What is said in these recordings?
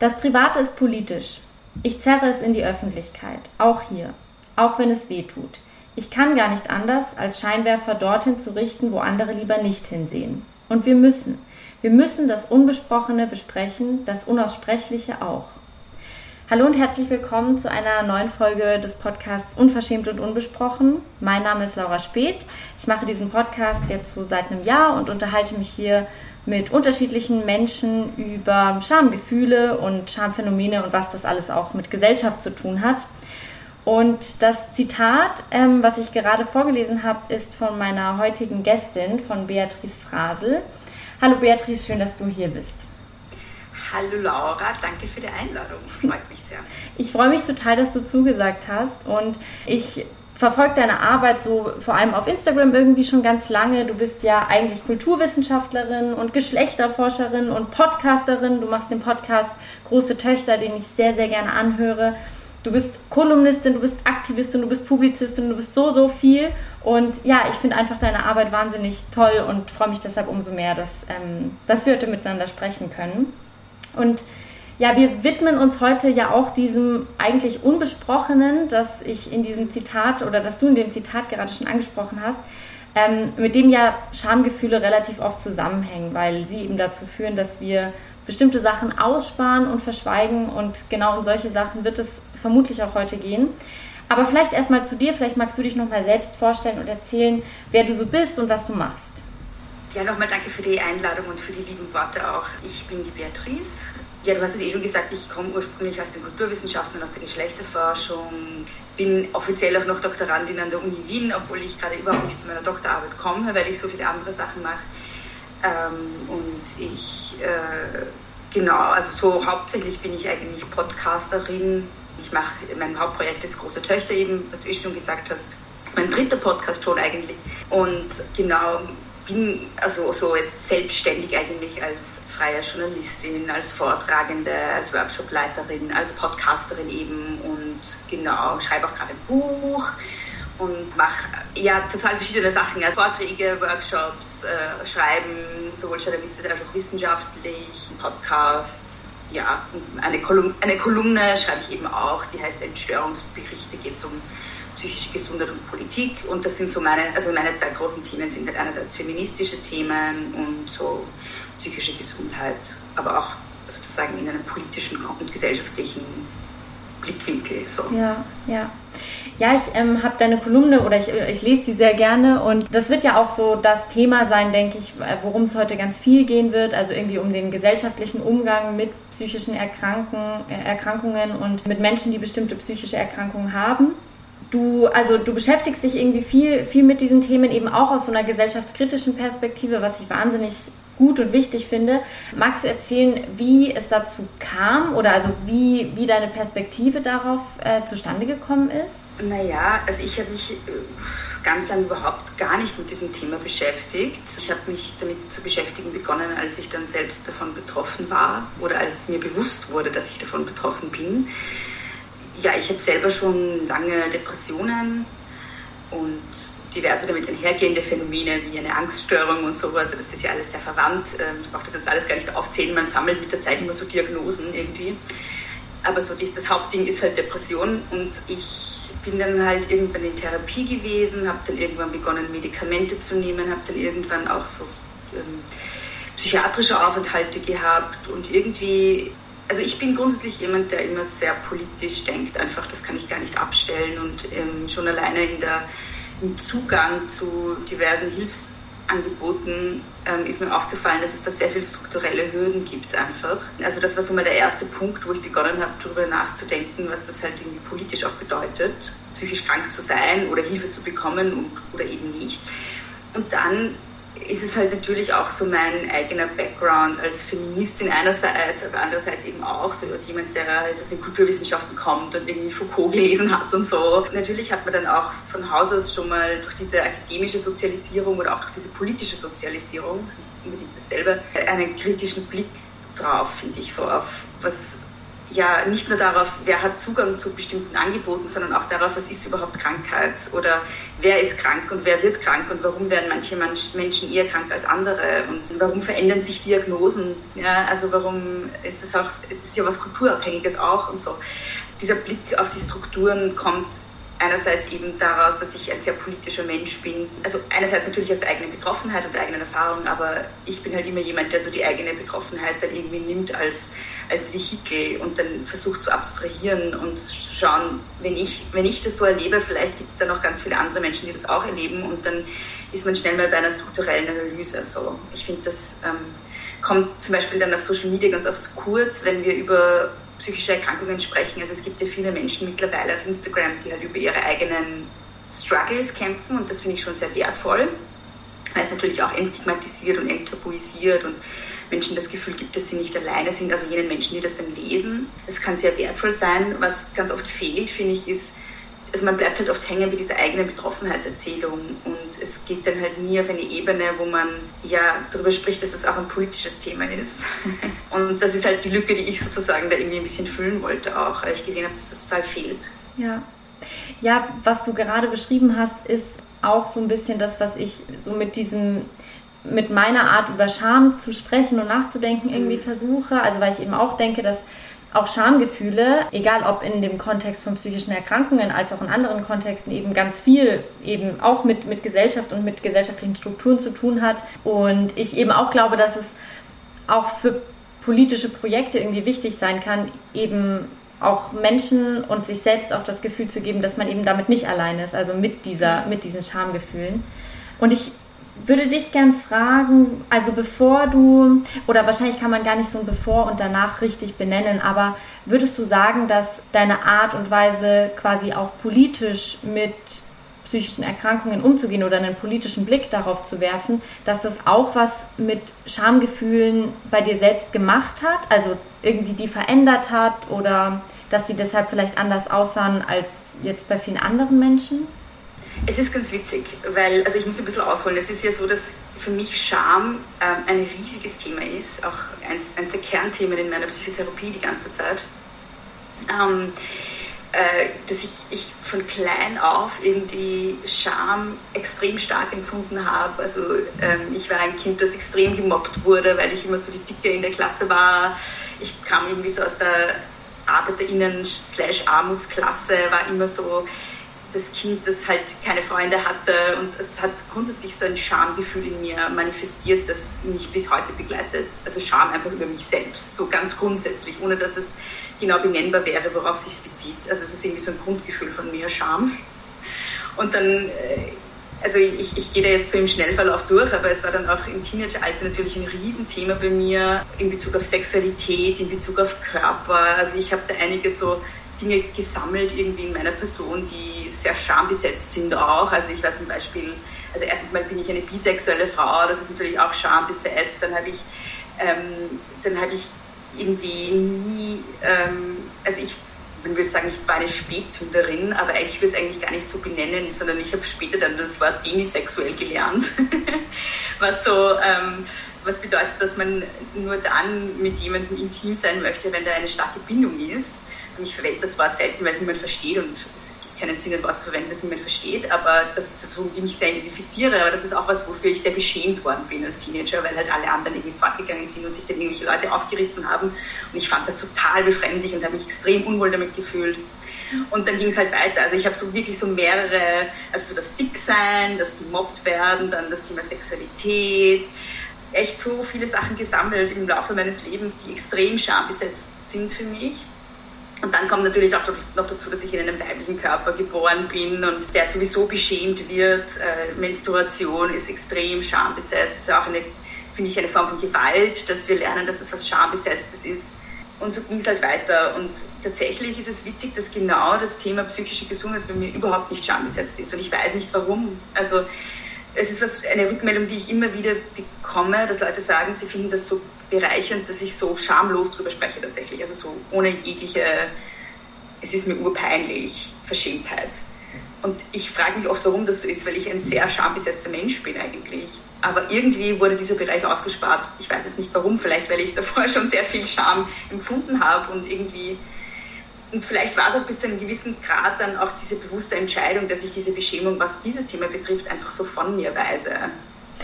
Das Private ist politisch. Ich zerre es in die Öffentlichkeit, auch hier, auch wenn es weh tut. Ich kann gar nicht anders, als Scheinwerfer dorthin zu richten, wo andere lieber nicht hinsehen. Und wir müssen. Wir müssen das Unbesprochene besprechen, das Unaussprechliche auch. Hallo und herzlich willkommen zu einer neuen Folge des Podcasts Unverschämt und Unbesprochen. Mein Name ist Laura Speth. Ich mache diesen Podcast jetzt so seit einem Jahr und unterhalte mich hier mit unterschiedlichen Menschen über Schamgefühle und Schamphänomene und was das alles auch mit Gesellschaft zu tun hat. Und das Zitat, ähm, was ich gerade vorgelesen habe, ist von meiner heutigen Gästin, von Beatrice Frasel. Hallo Beatrice, schön, dass du hier bist. Hallo Laura, danke für die Einladung. Das freut mich sehr. Ich freue mich total, dass du zugesagt hast und ich verfolge deine Arbeit so vor allem auf Instagram irgendwie schon ganz lange. Du bist ja eigentlich Kulturwissenschaftlerin und Geschlechterforscherin und Podcasterin. Du machst den Podcast Große Töchter, den ich sehr, sehr gerne anhöre. Du bist Kolumnistin, du bist Aktivistin, du bist Publizistin, du bist so, so viel. Und ja, ich finde einfach deine Arbeit wahnsinnig toll und freue mich deshalb umso mehr, dass, ähm, dass wir heute miteinander sprechen können. Und ja, wir widmen uns heute ja auch diesem eigentlich Unbesprochenen, das ich in diesem Zitat oder das du in dem Zitat gerade schon angesprochen hast, ähm, mit dem ja Schamgefühle relativ oft zusammenhängen, weil sie eben dazu führen, dass wir bestimmte Sachen aussparen und verschweigen und genau um solche Sachen wird es vermutlich auch heute gehen. Aber vielleicht erstmal zu dir, vielleicht magst du dich nochmal selbst vorstellen und erzählen, wer du so bist und was du machst. Ja, nochmal danke für die Einladung und für die lieben Worte auch. Ich bin die Beatrice, ja, du hast es eh schon gesagt, ich komme ursprünglich aus den Kulturwissenschaften aus der Geschlechterforschung, bin offiziell auch noch Doktorandin an der Uni Wien, obwohl ich gerade überhaupt nicht zu meiner Doktorarbeit komme, weil ich so viele andere Sachen mache. Ähm, und ich, äh, genau, also so hauptsächlich bin ich eigentlich Podcasterin. Ich mache, mein Hauptprojekt ist Große Töchter eben, was du eh schon gesagt hast. Das ist mein dritter Podcast schon eigentlich. Und genau, bin also so jetzt selbstständig eigentlich als freie Journalistin, als Vortragende, als Workshopleiterin, als Podcasterin eben und genau, schreibe auch gerade ein Buch und mache ja total verschiedene Sachen, also Vorträge, Workshops, äh, Schreiben, sowohl journalistisch als auch wissenschaftlich, Podcasts, ja, eine, Kolum eine Kolumne schreibe ich eben auch, die heißt Entstörungsberichte, geht es um psychische Gesundheit und Politik und das sind so meine, also meine zwei großen Themen sind halt einerseits feministische Themen und so psychische Gesundheit, aber auch sozusagen in einem politischen und gesellschaftlichen Blickwinkel. So. Ja, ja. Ja, ich ähm, habe deine Kolumne oder ich, ich lese sie sehr gerne und das wird ja auch so das Thema sein, denke ich, worum es heute ganz viel gehen wird, also irgendwie um den gesellschaftlichen Umgang mit psychischen Erkranken, äh, Erkrankungen und mit Menschen, die bestimmte psychische Erkrankungen haben. Du, also du beschäftigst dich irgendwie viel, viel mit diesen Themen eben auch aus so einer gesellschaftskritischen Perspektive, was ich wahnsinnig gut und wichtig finde. Magst du erzählen, wie es dazu kam oder also wie, wie deine Perspektive darauf äh, zustande gekommen ist? Naja, also ich habe mich äh, ganz lange überhaupt gar nicht mit diesem Thema beschäftigt. Ich habe mich damit zu beschäftigen begonnen, als ich dann selbst davon betroffen war oder als mir bewusst wurde, dass ich davon betroffen bin. Ja, ich habe selber schon lange Depressionen und diverse damit einhergehende Phänomene wie eine Angststörung und so. Also das ist ja alles sehr verwandt. Ähm, ich brauche das jetzt alles gar nicht aufzählen. Man sammelt mit der Zeit immer so Diagnosen irgendwie. Aber so das Hauptding ist halt Depression und ich bin dann halt irgendwann in Therapie gewesen, habe dann irgendwann begonnen, Medikamente zu nehmen, habe dann irgendwann auch so ähm, psychiatrische Aufenthalte gehabt und irgendwie, also ich bin grundsätzlich jemand, der immer sehr politisch denkt, einfach das kann ich gar nicht abstellen und ähm, schon alleine in der im Zugang zu diversen Hilfsangeboten ähm, ist mir aufgefallen, dass es da sehr viele strukturelle Hürden gibt einfach. Also das war so mal der erste Punkt, wo ich begonnen habe, darüber nachzudenken, was das halt irgendwie politisch auch bedeutet, psychisch krank zu sein oder Hilfe zu bekommen und, oder eben nicht. Und dann ist es halt natürlich auch so mein eigener Background als Feministin einerseits, aber andererseits eben auch so als jemand, der halt aus den Kulturwissenschaften kommt und irgendwie Foucault gelesen hat und so. Natürlich hat man dann auch von Haus aus schon mal durch diese akademische Sozialisierung oder auch durch diese politische Sozialisierung, das ist nicht unbedingt dasselbe, einen kritischen Blick drauf, finde ich, so auf was ja nicht nur darauf, wer hat Zugang zu bestimmten Angeboten, sondern auch darauf, was ist überhaupt Krankheit oder wer ist krank und wer wird krank und warum werden manche Menschen eher krank als andere und warum verändern sich Diagnosen. Ja, also warum ist das auch, es ist ja was Kulturabhängiges auch und so. Dieser Blick auf die Strukturen kommt einerseits eben daraus, dass ich ein sehr politischer Mensch bin. Also einerseits natürlich aus der eigenen Betroffenheit und der eigenen Erfahrung, aber ich bin halt immer jemand, der so die eigene Betroffenheit dann irgendwie nimmt als, als Vehikel und dann versucht zu abstrahieren und zu schauen, wenn ich, wenn ich das so erlebe, vielleicht gibt es da noch ganz viele andere Menschen, die das auch erleben und dann ist man schnell mal bei einer strukturellen Analyse. So, ich finde, das ähm, kommt zum Beispiel dann auf Social Media ganz oft zu kurz, wenn wir über psychische Erkrankungen sprechen. Also es gibt ja viele Menschen mittlerweile auf Instagram, die halt über ihre eigenen Struggles kämpfen und das finde ich schon sehr wertvoll, weil es natürlich auch entstigmatisiert und enttabuisiert und Menschen das Gefühl gibt, dass sie nicht alleine sind, also jenen Menschen, die das dann lesen. Das kann sehr wertvoll sein. Was ganz oft fehlt, finde ich, ist, also man bleibt halt oft hängen bei dieser eigenen Betroffenheitserzählung und es geht dann halt nie auf eine Ebene, wo man ja darüber spricht, dass es auch ein politisches Thema ist. Und das ist halt die Lücke, die ich sozusagen da irgendwie ein bisschen füllen wollte auch, weil ich gesehen habe, dass das total fehlt. Ja. Ja, was du gerade beschrieben hast, ist auch so ein bisschen das, was ich so mit diesem mit meiner Art über Scham zu sprechen und nachzudenken irgendwie mhm. versuche. Also weil ich eben auch denke, dass auch Schamgefühle, egal ob in dem Kontext von psychischen Erkrankungen als auch in anderen Kontexten, eben ganz viel eben auch mit, mit Gesellschaft und mit gesellschaftlichen Strukturen zu tun hat. Und ich eben auch glaube, dass es auch für politische Projekte irgendwie wichtig sein kann, eben auch Menschen und sich selbst auch das Gefühl zu geben, dass man eben damit nicht allein ist, also mit dieser, mit diesen Schamgefühlen. Und ich würde dich gern fragen, also bevor du, oder wahrscheinlich kann man gar nicht so ein Bevor und danach richtig benennen, aber würdest du sagen, dass deine Art und Weise quasi auch politisch mit psychischen Erkrankungen umzugehen oder einen politischen Blick darauf zu werfen, dass das auch was mit Schamgefühlen bei dir selbst gemacht hat, also irgendwie die verändert hat oder dass sie deshalb vielleicht anders aussahen als jetzt bei vielen anderen Menschen? Es ist ganz witzig, weil, also ich muss ein bisschen ausholen. Es ist ja so, dass für mich Scham ähm, ein riesiges Thema ist, auch eins, eins der Kernthemen in meiner Psychotherapie die ganze Zeit. Ähm, äh, dass ich, ich von klein auf irgendwie Scham extrem stark empfunden habe. Also ähm, ich war ein Kind, das extrem gemobbt wurde, weil ich immer so die Dicke in der Klasse war. Ich kam irgendwie so aus der ArbeiterInnen-Armutsklasse, war immer so das Kind, das halt keine Freunde hatte und es hat grundsätzlich so ein Schamgefühl in mir manifestiert, das mich bis heute begleitet. Also Scham einfach über mich selbst, so ganz grundsätzlich, ohne dass es genau benennbar wäre, worauf es sich bezieht. Also es ist irgendwie so ein Grundgefühl von mir, Scham. Und dann, äh, also ich, ich gehe da jetzt so im Schnellverlauf durch, aber es war dann auch im Teenageralter natürlich ein Riesenthema bei mir in Bezug auf Sexualität, in Bezug auf Körper. Also ich habe da einige so Dinge gesammelt irgendwie in meiner Person, die sehr schambesetzt sind auch. Also ich war zum Beispiel, also erstens mal bin ich eine bisexuelle Frau, das ist natürlich auch schambesetzt. Dann habe ich, ähm, dann habe ich irgendwie nie, ähm, also ich man würde sagen, ich war eine Spätzünderin, aber eigentlich will es eigentlich gar nicht so benennen, sondern ich habe später dann das Wort demisexuell gelernt, was so, ähm, was bedeutet, dass man nur dann mit jemandem intim sein möchte, wenn da eine starke Bindung ist ich verwende das Wort selten, weil es niemand versteht und es gibt keinen Sinn, ein Wort zu verwenden, das niemand versteht, aber das ist so, die mich sehr identifiziere, aber das ist auch was, wofür ich sehr beschämt worden bin als Teenager, weil halt alle anderen irgendwie fortgegangen sind und sich dann irgendwelche Leute aufgerissen haben und ich fand das total befremdlich und habe mich extrem unwohl damit gefühlt. Und dann ging es halt weiter. Also ich habe so wirklich so mehrere, also so das Dicksein, das gemobbt werden, dann das Thema Sexualität, echt so viele Sachen gesammelt im Laufe meines Lebens, die extrem schambesetzt sind für mich. Und dann kommt natürlich auch noch dazu, dass ich in einem weiblichen Körper geboren bin und der sowieso beschämt wird. Äh, Menstruation ist extrem schambesetzt. Das ist auch eine, finde ich, eine Form von Gewalt, dass wir lernen, dass es was Schambesetztes ist. Und so ging es halt weiter. Und tatsächlich ist es witzig, dass genau das Thema psychische Gesundheit bei mir überhaupt nicht schambesetzt ist. Und ich weiß nicht warum. Also es ist was, eine Rückmeldung, die ich immer wieder bekomme, dass Leute sagen, sie finden das so bereichernd, dass ich so schamlos drüber spreche tatsächlich. Also so ohne jegliche, es ist mir urpeinlich, Verschämtheit. Und ich frage mich oft, warum das so ist, weil ich ein sehr schambesetzter Mensch bin eigentlich. Aber irgendwie wurde dieser Bereich ausgespart. Ich weiß jetzt nicht warum, vielleicht weil ich davor schon sehr viel Scham empfunden habe und irgendwie und vielleicht war es auch bis zu einem gewissen Grad dann auch diese bewusste Entscheidung, dass ich diese Beschämung, was dieses Thema betrifft, einfach so von mir weise.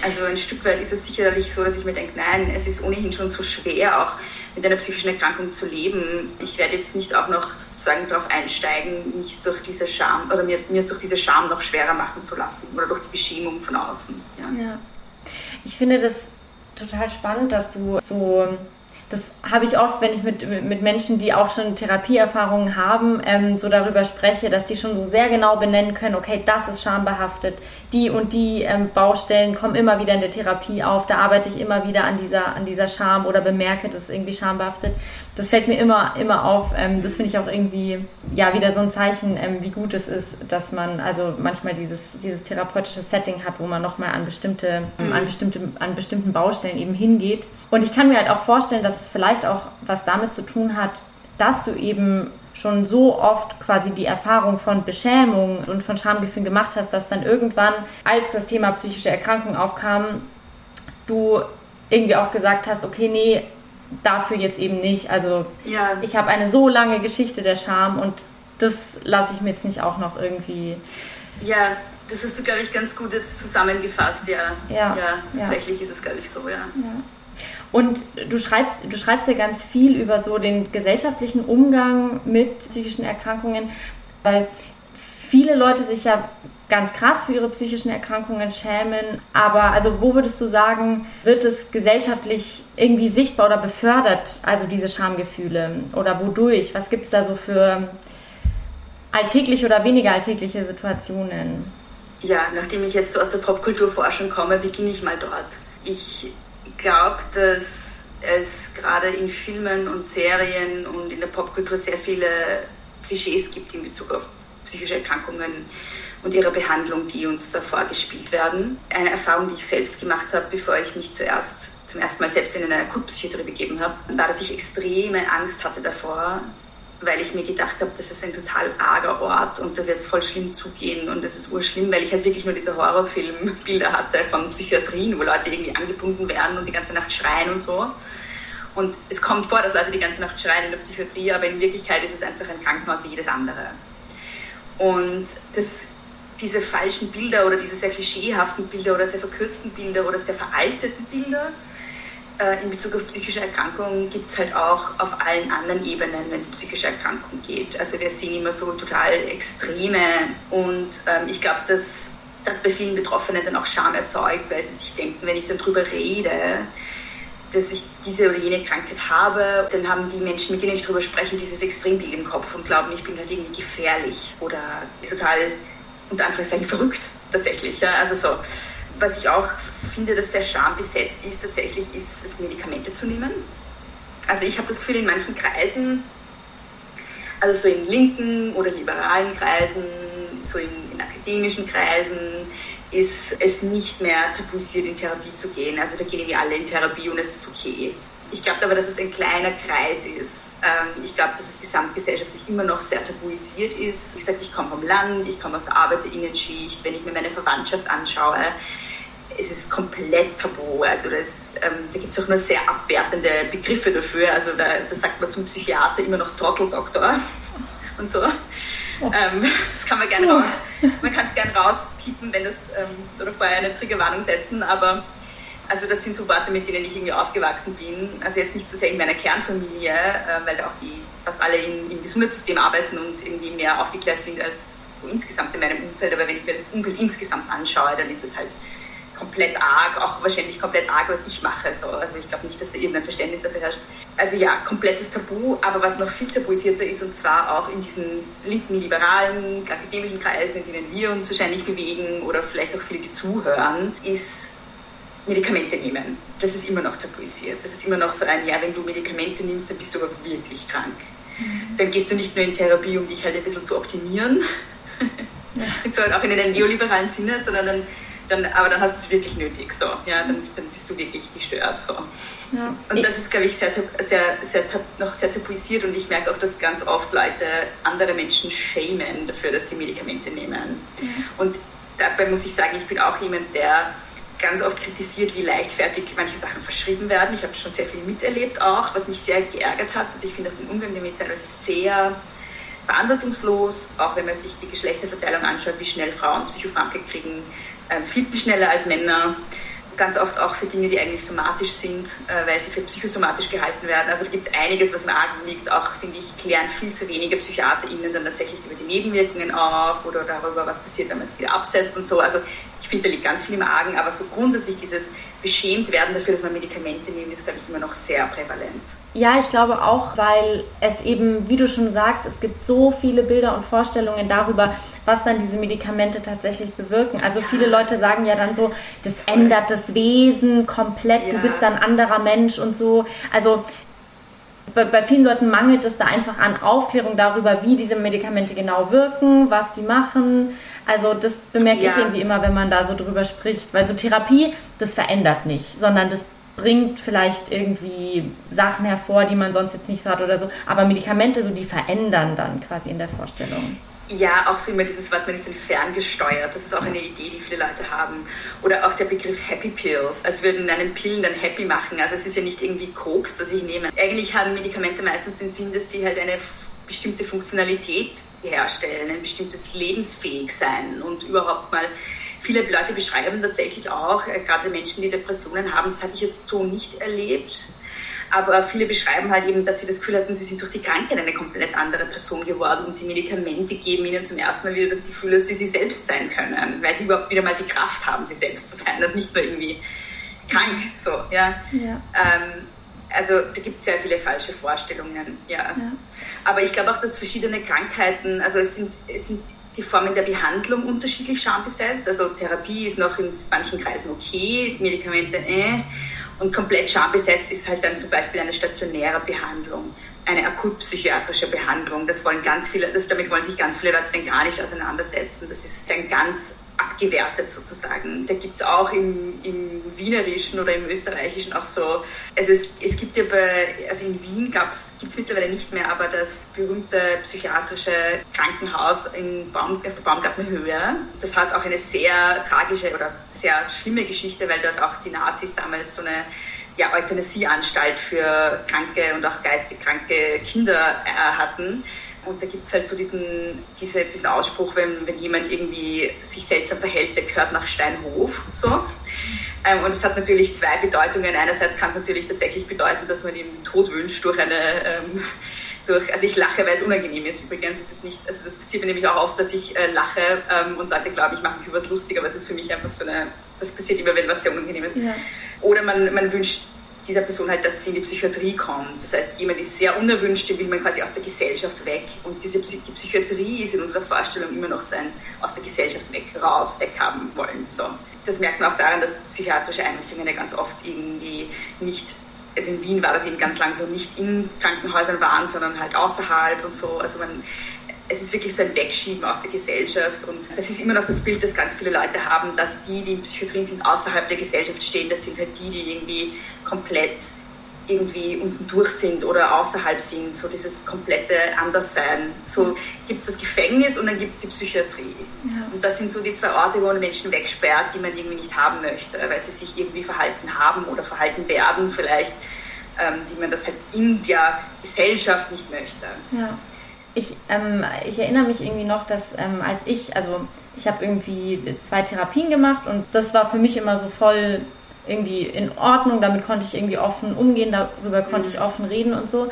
Also ein Stück weit ist es sicherlich so, dass ich mir denke, nein, es ist ohnehin schon so schwer, auch mit einer psychischen Erkrankung zu leben. Ich werde jetzt nicht auch noch sozusagen darauf einsteigen, mich durch diese Scham oder mir, mir es durch diese Scham noch schwerer machen zu lassen oder durch die Beschämung von außen. Ja. ja. Ich finde das total spannend, dass du so das habe ich oft, wenn ich mit, mit Menschen, die auch schon Therapieerfahrungen haben, ähm, so darüber spreche, dass die schon so sehr genau benennen können, okay, das ist schambehaftet, die und die ähm, Baustellen kommen immer wieder in der Therapie auf, da arbeite ich immer wieder an dieser, an dieser Scham oder bemerke, das ist irgendwie schambehaftet. Das fällt mir immer, immer auf. Ähm, das finde ich auch irgendwie, ja, wieder so ein Zeichen, ähm, wie gut es ist, dass man also manchmal dieses, dieses therapeutische Setting hat, wo man nochmal an bestimmte, mhm. an bestimmte, an bestimmten Baustellen eben hingeht. Und ich kann mir halt auch vorstellen, dass es vielleicht auch was damit zu tun hat, dass du eben schon so oft quasi die Erfahrung von Beschämung und von Schamgefühlen gemacht hast, dass dann irgendwann, als das Thema psychische Erkrankung aufkam, du irgendwie auch gesagt hast, okay, nee, dafür jetzt eben nicht. Also ja. ich habe eine so lange Geschichte der Scham und das lasse ich mir jetzt nicht auch noch irgendwie. Ja, das hast du, glaube ich, ganz gut jetzt zusammengefasst, ja. Ja, ja tatsächlich ja. ist es, glaube ich, so, ja. ja. Und du schreibst, du schreibst ja ganz viel über so den gesellschaftlichen Umgang mit psychischen Erkrankungen, weil viele Leute sich ja ganz krass für ihre psychischen Erkrankungen schämen. Aber also wo würdest du sagen, wird es gesellschaftlich irgendwie sichtbar oder befördert, also diese Schamgefühle? Oder wodurch? Was gibt es da so für alltägliche oder weniger alltägliche Situationen? Ja, nachdem ich jetzt so aus der Popkulturforschung komme, beginne ich mal dort. Ich glaube, dass es gerade in Filmen und Serien und in der Popkultur sehr viele Klischees gibt in Bezug auf psychische Erkrankungen und ihre Behandlung, die uns da vorgespielt werden. Eine Erfahrung, die ich selbst gemacht habe, bevor ich mich zuerst zum ersten Mal selbst in eine Akutpsychiatrie begeben habe, war, dass ich extreme Angst hatte davor, weil ich mir gedacht habe, das ist ein total arger Ort und da wird es voll schlimm zugehen und das ist urschlimm, weil ich halt wirklich nur diese Horrorfilmbilder hatte von Psychiatrien, wo Leute irgendwie angebunden werden und die ganze Nacht schreien und so. Und es kommt vor, dass Leute die ganze Nacht schreien in der Psychiatrie, aber in Wirklichkeit ist es einfach ein Krankenhaus wie jedes andere. Und das, diese falschen Bilder oder diese sehr klischeehaften Bilder oder sehr verkürzten Bilder oder sehr veralteten Bilder, äh, in Bezug auf psychische Erkrankungen gibt es halt auch auf allen anderen Ebenen, wenn es psychische Erkrankungen geht. Also wir sehen immer so total Extreme und ähm, ich glaube, dass das bei vielen Betroffenen dann auch Scham erzeugt, weil sie sich denken, wenn ich dann darüber rede, dass ich diese oder jene Krankheit habe, dann haben die Menschen, mit denen ich darüber spreche, dieses Extrembild im Kopf und glauben, ich bin halt irgendwie gefährlich oder total unter Anführungszeichen verrückt tatsächlich. Ja? Also so was ich auch finde, dass sehr schambesetzt ist, tatsächlich ist es, Medikamente zu nehmen. Also ich habe das Gefühl, in manchen Kreisen, also so in linken oder liberalen Kreisen, so in, in akademischen Kreisen, ist es nicht mehr tabuisiert, in Therapie zu gehen. Also da gehen irgendwie alle in Therapie und es ist okay. Ich glaube aber, dass es ein kleiner Kreis ist. Ähm, ich glaube, dass es gesamtgesellschaftlich immer noch sehr tabuisiert ist. Wie gesagt, ich komme vom Land, ich komme aus der Arbeiterinnenschicht. Wenn ich mir meine Verwandtschaft anschaue, es ist komplett tabu. Also das, ähm, da gibt es auch nur sehr abwertende Begriffe dafür. Also da, da sagt man zum Psychiater immer noch Trotteldoktor und so. Oh. Ähm, das kann man gerne raus, man kann es gerne rauspiepen, wenn das, ähm, oder vorher eine Triggerwarnung setzen, aber also das sind so Worte, mit denen ich irgendwie aufgewachsen bin. Also jetzt nicht so sehr in meiner Kernfamilie, äh, weil da auch die fast alle in, im Gesundheitssystem arbeiten und irgendwie mehr aufgeklärt sind als so insgesamt in meinem Umfeld. Aber wenn ich mir das Umfeld insgesamt anschaue, dann ist es halt komplett arg, auch wahrscheinlich komplett arg, was ich mache. So. Also ich glaube nicht, dass da irgendein Verständnis dafür herrscht. Also ja, komplettes Tabu, aber was noch viel tabuisierter ist, und zwar auch in diesen linken, liberalen, akademischen Kreisen, in denen wir uns wahrscheinlich bewegen oder vielleicht auch viele, die zuhören, ist Medikamente nehmen. Das ist immer noch tabuisiert. Das ist immer noch so ein, ja, wenn du Medikamente nimmst, dann bist du aber wirklich krank. Mhm. Dann gehst du nicht nur in Therapie, um dich halt ein bisschen zu optimieren, ja. so, auch in einem neoliberalen Sinne, sondern dann dann, aber dann hast du es wirklich nötig, so, ja, dann, dann bist du wirklich gestört, so. Ja. Und das ist, glaube ich, sehr, sehr, sehr, noch sehr tabuisiert und ich merke auch, dass ganz oft Leute andere Menschen schämen dafür, dass sie Medikamente nehmen. Ja. Und dabei muss ich sagen, ich bin auch jemand, der ganz oft kritisiert, wie leichtfertig manche Sachen verschrieben werden. Ich habe schon sehr viel miterlebt auch, was mich sehr geärgert hat. Also ich finde auch den Umgang damit teilweise sehr verantwortungslos, auch wenn man sich die Geschlechterverteilung anschaut, wie schnell Frauen Psychopharmaka kriegen, ähm, viel schneller als Männer ganz oft auch für Dinge, die eigentlich somatisch sind, äh, weil sie für psychosomatisch gehalten werden. Also da gibt es einiges, was im Argen liegt. Auch, finde ich, klären viel zu wenige PsychiaterInnen dann tatsächlich über die Nebenwirkungen auf oder darüber, was passiert, wenn man es wieder absetzt und so. Also finde, da liegt ganz viel im Argen, aber so grundsätzlich dieses beschämt werden dafür, dass man Medikamente nimmt, ist, glaube ich, immer noch sehr prävalent. Ja, ich glaube auch, weil es eben, wie du schon sagst, es gibt so viele Bilder und Vorstellungen darüber, was dann diese Medikamente tatsächlich bewirken. Also ja. viele Leute sagen ja dann so, das Voll. ändert das Wesen komplett, ja. du bist dann anderer Mensch und so. Also bei, bei, vielen Leuten mangelt es da einfach an Aufklärung darüber, wie diese Medikamente genau wirken, was die machen. Also das bemerke ja. ich irgendwie immer, wenn man da so drüber spricht. Weil so Therapie, das verändert nicht, sondern das bringt vielleicht irgendwie Sachen hervor, die man sonst jetzt nicht so hat oder so. Aber Medikamente, so die verändern dann quasi in der Vorstellung. Ja, auch so immer dieses Wort, man ist ferngesteuert. Das ist auch eine Idee, die viele Leute haben. Oder auch der Begriff Happy Pills, als würden einen Pillen dann happy machen. Also es ist ja nicht irgendwie Koks, das ich nehme. Eigentlich haben Medikamente meistens den Sinn, dass sie halt eine bestimmte Funktionalität herstellen, ein bestimmtes Lebensfähigsein und überhaupt mal viele Leute beschreiben tatsächlich auch, äh, gerade Menschen, die Depressionen haben, das habe ich jetzt so nicht erlebt aber viele beschreiben halt eben, dass sie das Gefühl hatten, sie sind durch die Krankheit eine komplett andere Person geworden und die Medikamente geben ihnen zum ersten Mal wieder das Gefühl, dass sie sie selbst sein können, weil sie überhaupt wieder mal die Kraft haben, sie selbst zu sein und nicht nur irgendwie krank. So, ja. ja. Ähm, also da gibt es sehr viele falsche Vorstellungen, ja. ja. Aber ich glaube auch, dass verschiedene Krankheiten, also es sind, es sind die Formen der Behandlung unterschiedlich schambesetzt. Also Therapie ist noch in manchen Kreisen okay, Medikamente äh. Und komplett schambesetzt ist halt dann zum Beispiel eine stationäre Behandlung, eine akutpsychiatrische Behandlung. Das wollen ganz viele, das, damit wollen sich ganz viele Leute dann gar nicht auseinandersetzen. Das ist dann ganz abgewertet sozusagen. Da gibt es auch im, im Wienerischen oder im Österreichischen auch so, also es, es gibt ja bei, also in Wien gibt es mittlerweile nicht mehr, aber das berühmte psychiatrische Krankenhaus in Baum, auf der Baumgartenhöhe, das hat auch eine sehr tragische oder sehr schlimme Geschichte, weil dort auch die Nazis damals so eine ja, Euthanasieanstalt für kranke und auch geistig kranke Kinder äh, hatten und da gibt es halt so diesen, diese, diesen Ausspruch, wenn, wenn jemand irgendwie sich seltsam verhält, der gehört nach Steinhof. So. Ähm, und es hat natürlich zwei Bedeutungen. Einerseits kann es natürlich tatsächlich bedeuten, dass man ihm den Tod wünscht durch eine, ähm, durch, also ich lache, weil es unangenehm ist. Übrigens ist es nicht, also das passiert mir nämlich auch oft, dass ich äh, lache ähm, und Leute glauben, ich mache mich über was lustig, aber es ist für mich einfach so eine, das passiert immer, wenn was sehr unangenehm ist. Ja. Oder man, man wünscht dieser Person halt, dass sie in die Psychiatrie kommt. Das heißt, jemand ist sehr unerwünscht, den will man quasi aus der Gesellschaft weg. Und diese die Psychiatrie ist in unserer Vorstellung immer noch so ein aus der Gesellschaft weg, raus, weg haben wollen. So. Das merkt man auch daran, dass psychiatrische Einrichtungen ja ganz oft irgendwie nicht also in Wien war das eben ganz lang so, nicht in Krankenhäusern waren, sondern halt außerhalb und so. Also man, es ist wirklich so ein Wegschieben aus der Gesellschaft und das ist immer noch das Bild, das ganz viele Leute haben, dass die, die in Psychiatrien sind, außerhalb der Gesellschaft stehen, das sind halt die, die irgendwie komplett irgendwie unten durch sind oder außerhalb sind, so dieses komplette Anderssein. So gibt es das Gefängnis und dann gibt es die Psychiatrie. Ja. Und das sind so die zwei Orte, wo man Menschen wegsperrt, die man irgendwie nicht haben möchte, weil sie sich irgendwie verhalten haben oder verhalten werden vielleicht, ähm, wie man das halt in der Gesellschaft nicht möchte. Ja ich, ähm, ich erinnere mich irgendwie noch, dass ähm, als ich, also ich habe irgendwie zwei Therapien gemacht und das war für mich immer so voll irgendwie in Ordnung, damit konnte ich irgendwie offen umgehen, darüber konnte ich mhm. offen reden und so.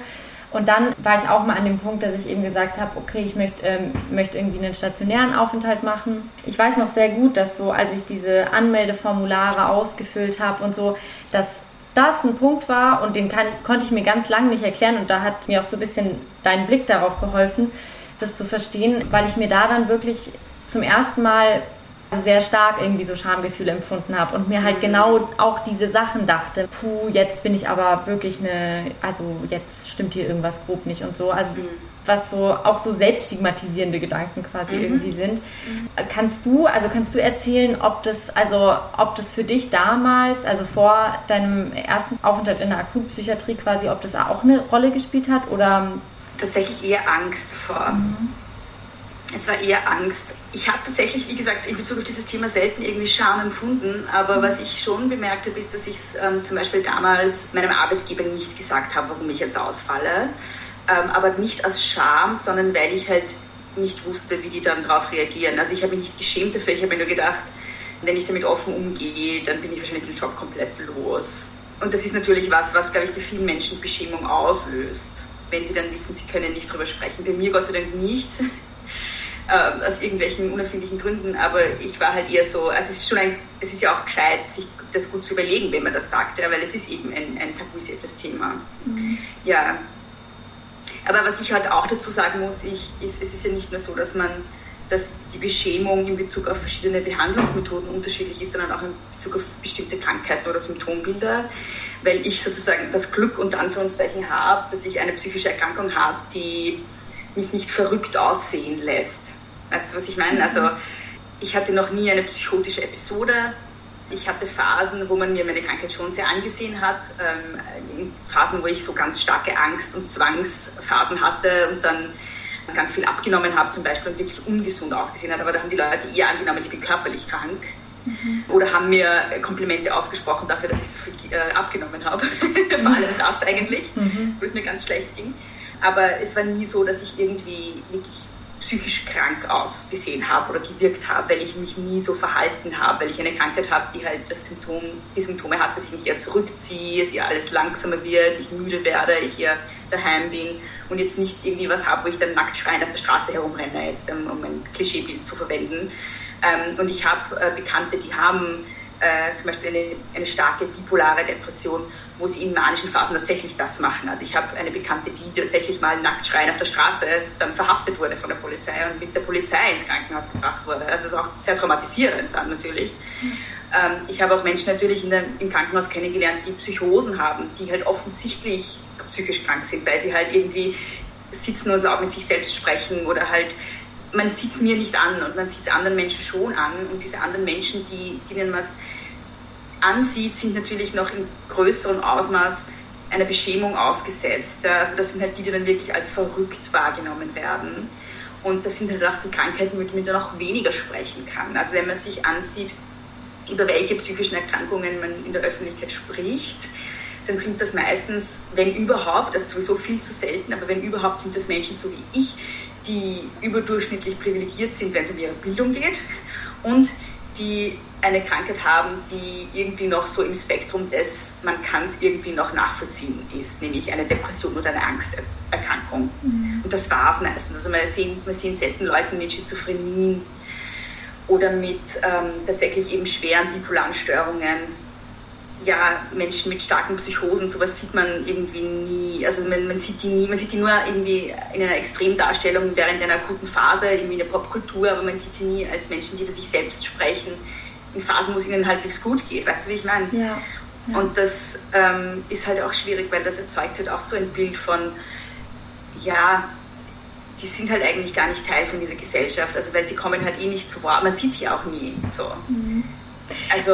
Und dann war ich auch mal an dem Punkt, dass ich eben gesagt habe, okay, ich möchte, ähm, möchte irgendwie einen stationären Aufenthalt machen. Ich weiß noch sehr gut, dass so, als ich diese Anmeldeformulare ausgefüllt habe und so, dass das ein Punkt war und den kann, konnte ich mir ganz lange nicht erklären und da hat mir auch so ein bisschen dein Blick darauf geholfen, das zu verstehen, weil ich mir da dann wirklich zum ersten Mal sehr stark irgendwie so Schamgefühle empfunden habe und mir halt genau auch diese Sachen dachte, puh, jetzt bin ich aber wirklich eine, also jetzt stimmt hier irgendwas grob nicht und so. Also mhm was so auch so selbststigmatisierende Gedanken quasi mhm. irgendwie sind. Mhm. Kannst du, also kannst du erzählen, ob das, also ob das für dich damals, also vor deinem ersten Aufenthalt in der Akutpsychiatrie quasi, ob das auch eine Rolle gespielt hat oder? Tatsächlich eher Angst davor. Mhm. Es war eher Angst. Ich habe tatsächlich, wie gesagt, in Bezug auf dieses Thema selten irgendwie Scham empfunden. Aber was ich schon bemerkt habe, ist, dass ich es ähm, zum Beispiel damals meinem Arbeitgeber nicht gesagt habe, warum ich jetzt ausfalle. Ähm, aber nicht aus Scham, sondern weil ich halt nicht wusste, wie die dann darauf reagieren. Also ich habe mich nicht geschämt dafür. Ich habe mir nur gedacht, wenn ich damit offen umgehe, dann bin ich wahrscheinlich den Job komplett los. Und das ist natürlich was, was, glaube ich, bei vielen Menschen Beschämung auslöst, wenn sie dann wissen, sie können nicht darüber sprechen. Bei mir Gott sei Dank nicht, äh, aus irgendwelchen unerfindlichen Gründen, aber ich war halt eher so, also es ist schon ein, es ist ja auch gescheit, sich das gut zu überlegen, wenn man das sagt, ja, weil es ist eben ein, ein tabuisiertes Thema. Mhm. Ja. Aber was ich halt auch dazu sagen muss, ich, ist, es ist ja nicht nur so, dass man dass die Beschämung in Bezug auf verschiedene Behandlungsmethoden unterschiedlich ist, sondern auch in Bezug auf bestimmte Krankheiten oder Symptombilder, weil ich sozusagen das Glück unter Anführungszeichen habe, dass ich eine psychische Erkrankung habe, die mich nicht verrückt aussehen lässt. Weißt du, was ich meine? Also ich hatte noch nie eine psychotische Episode. Ich hatte Phasen, wo man mir meine Krankheit schon sehr angesehen hat. Ähm, Phasen, wo ich so ganz starke Angst- und Zwangsphasen hatte und dann ganz viel abgenommen habe zum Beispiel und wirklich ungesund ausgesehen hat. Aber da haben die Leute eher angenommen, ich bin körperlich krank. Mhm. Oder haben mir Komplimente ausgesprochen dafür, dass ich so viel äh, abgenommen habe. Vor allem das eigentlich, mhm. wo es mir ganz schlecht ging. Aber es war nie so, dass ich irgendwie wirklich psychisch krank ausgesehen habe oder gewirkt habe, weil ich mich nie so verhalten habe, weil ich eine Krankheit habe, die halt das Symptom, die Symptome hat, dass ich mich eher zurückziehe, es eher alles langsamer wird, ich müde werde, ich eher daheim bin und jetzt nicht irgendwie was habe, wo ich dann nackt schreiend auf der Straße herumrenne, jetzt um ein Klischeebild zu verwenden. Ähm, und ich habe äh, Bekannte, die haben äh, zum Beispiel eine, eine starke bipolare Depression, wo sie in manischen Phasen tatsächlich das machen. Also ich habe eine Bekannte, die tatsächlich mal nackt schreien auf der Straße dann verhaftet wurde von der Polizei und mit der Polizei ins Krankenhaus gebracht wurde. Also es ist auch sehr traumatisierend dann natürlich. Ähm, ich habe auch Menschen natürlich der, im Krankenhaus kennengelernt, die Psychosen haben, die halt offensichtlich psychisch krank sind, weil sie halt irgendwie sitzen und laut mit sich selbst sprechen oder halt man sieht es mir nicht an und man sieht es anderen Menschen schon an und diese anderen Menschen, die, denen man es ansieht, sind natürlich noch in größerem Ausmaß einer Beschämung ausgesetzt. Also das sind halt die, die dann wirklich als verrückt wahrgenommen werden. Und das sind halt auch die Krankheiten, mit denen man noch weniger sprechen kann. Also wenn man sich ansieht, über welche psychischen Erkrankungen man in der Öffentlichkeit spricht, dann sind das meistens, wenn überhaupt, ist sowieso viel zu selten, aber wenn überhaupt, sind das Menschen so wie ich, die überdurchschnittlich privilegiert sind, wenn es um ihre Bildung geht und die eine Krankheit haben, die irgendwie noch so im Spektrum des, man kann es irgendwie noch nachvollziehen ist, nämlich eine Depression oder eine Angsterkrankung. Mhm. Und das war es meistens. Also man sieht, man sieht selten Leute mit Schizophrenie oder mit ähm, tatsächlich eben schweren bipolaren Störungen ja, Menschen mit starken Psychosen, sowas sieht man irgendwie nie. Also man, man, sieht die nie, man sieht die nur irgendwie in einer Extremdarstellung während einer akuten Phase, irgendwie in der Popkultur, aber man sieht sie nie als Menschen, die für sich selbst sprechen, in Phasen, wo es ihnen halbwegs gut geht. Weißt du, wie ich meine? Ja. ja. Und das ähm, ist halt auch schwierig, weil das erzeugt halt auch so ein Bild von, ja, die sind halt eigentlich gar nicht Teil von dieser Gesellschaft, also weil sie kommen halt eh nicht zu Wort, man sieht sie auch nie so. Mhm. Also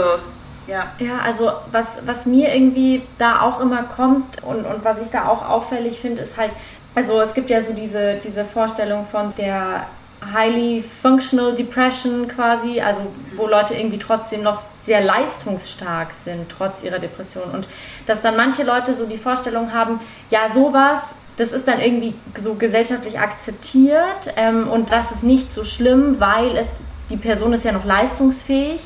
ja. ja, also was, was mir irgendwie da auch immer kommt und, und was ich da auch auffällig finde, ist halt, also es gibt ja so diese, diese Vorstellung von der Highly Functional Depression quasi, also wo Leute irgendwie trotzdem noch sehr leistungsstark sind, trotz ihrer Depression. Und dass dann manche Leute so die Vorstellung haben, ja, sowas, das ist dann irgendwie so gesellschaftlich akzeptiert ähm, und das ist nicht so schlimm, weil es, die Person ist ja noch leistungsfähig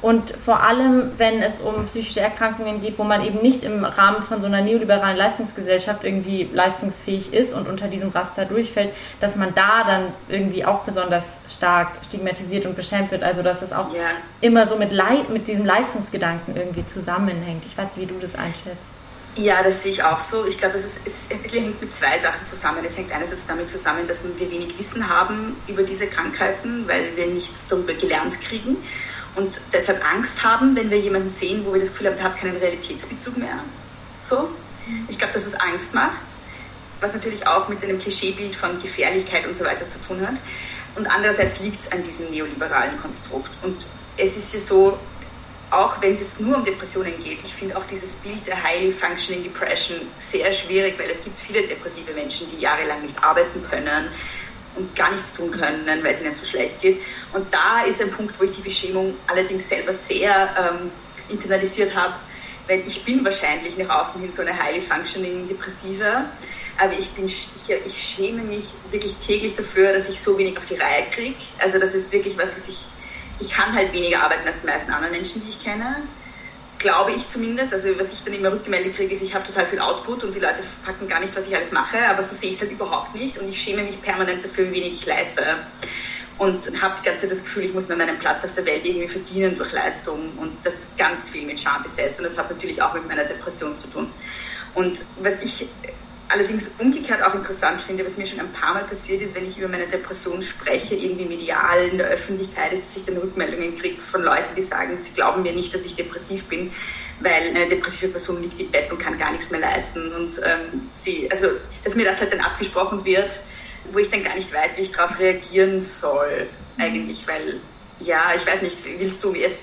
und vor allem, wenn es um psychische Erkrankungen geht, wo man eben nicht im Rahmen von so einer neoliberalen Leistungsgesellschaft irgendwie leistungsfähig ist und unter diesem Raster durchfällt, dass man da dann irgendwie auch besonders stark stigmatisiert und beschämt wird. Also dass es auch yeah. immer so mit, Le mit diesem Leistungsgedanken irgendwie zusammenhängt. Ich weiß, wie du das einschätzt. Ja, das sehe ich auch so. Ich glaube, es, ist, es, hängt mit zwei Sachen zusammen. Es hängt einerseits damit zusammen, dass wir wenig Wissen haben über diese Krankheiten, weil wir nichts darüber gelernt kriegen und deshalb Angst haben, wenn wir jemanden sehen, wo wir das Gefühl haben, der hat keinen Realitätsbezug mehr. So. Ich glaube, dass es Angst macht, was natürlich auch mit einem Klischeebild von Gefährlichkeit und so weiter zu tun hat. Und andererseits liegt es an diesem neoliberalen Konstrukt. Und es ist ja so, auch wenn es jetzt nur um Depressionen geht, ich finde auch dieses Bild der Highly Functioning Depression sehr schwierig, weil es gibt viele depressive Menschen, die jahrelang nicht arbeiten können und gar nichts tun können, weil es ihnen so schlecht geht. Und da ist ein Punkt, wo ich die Beschämung allerdings selber sehr ähm, internalisiert habe, weil ich bin wahrscheinlich nach außen hin so eine highly functioning Depressive, aber ich, bin, ich, ich schäme mich wirklich täglich dafür, dass ich so wenig auf die Reihe kriege. Also das ist wirklich was, was ich, ich kann halt weniger arbeiten als die meisten anderen Menschen, die ich kenne glaube ich zumindest, also was ich dann immer rückgemeldet kriege, ist, ich habe total viel Output und die Leute packen gar nicht, was ich alles mache, aber so sehe ich es halt überhaupt nicht und ich schäme mich permanent dafür, wie wenig ich leiste. Und habe die ganze Zeit das Gefühl, ich muss mir meinen Platz auf der Welt irgendwie verdienen durch Leistung und das ganz viel mit Scham besetzt und das hat natürlich auch mit meiner Depression zu tun. Und was ich allerdings umgekehrt auch interessant finde, was mir schon ein paar Mal passiert ist, wenn ich über meine Depression spreche, irgendwie medial in der Öffentlichkeit, ist, dass ich dann Rückmeldungen kriege von Leuten, die sagen, sie glauben mir nicht, dass ich depressiv bin, weil eine depressive Person liegt im Bett und kann gar nichts mehr leisten. Und ähm, sie, also, dass mir das halt dann abgesprochen wird, wo ich dann gar nicht weiß, wie ich darauf reagieren soll, eigentlich, weil, ja, ich weiß nicht, willst du jetzt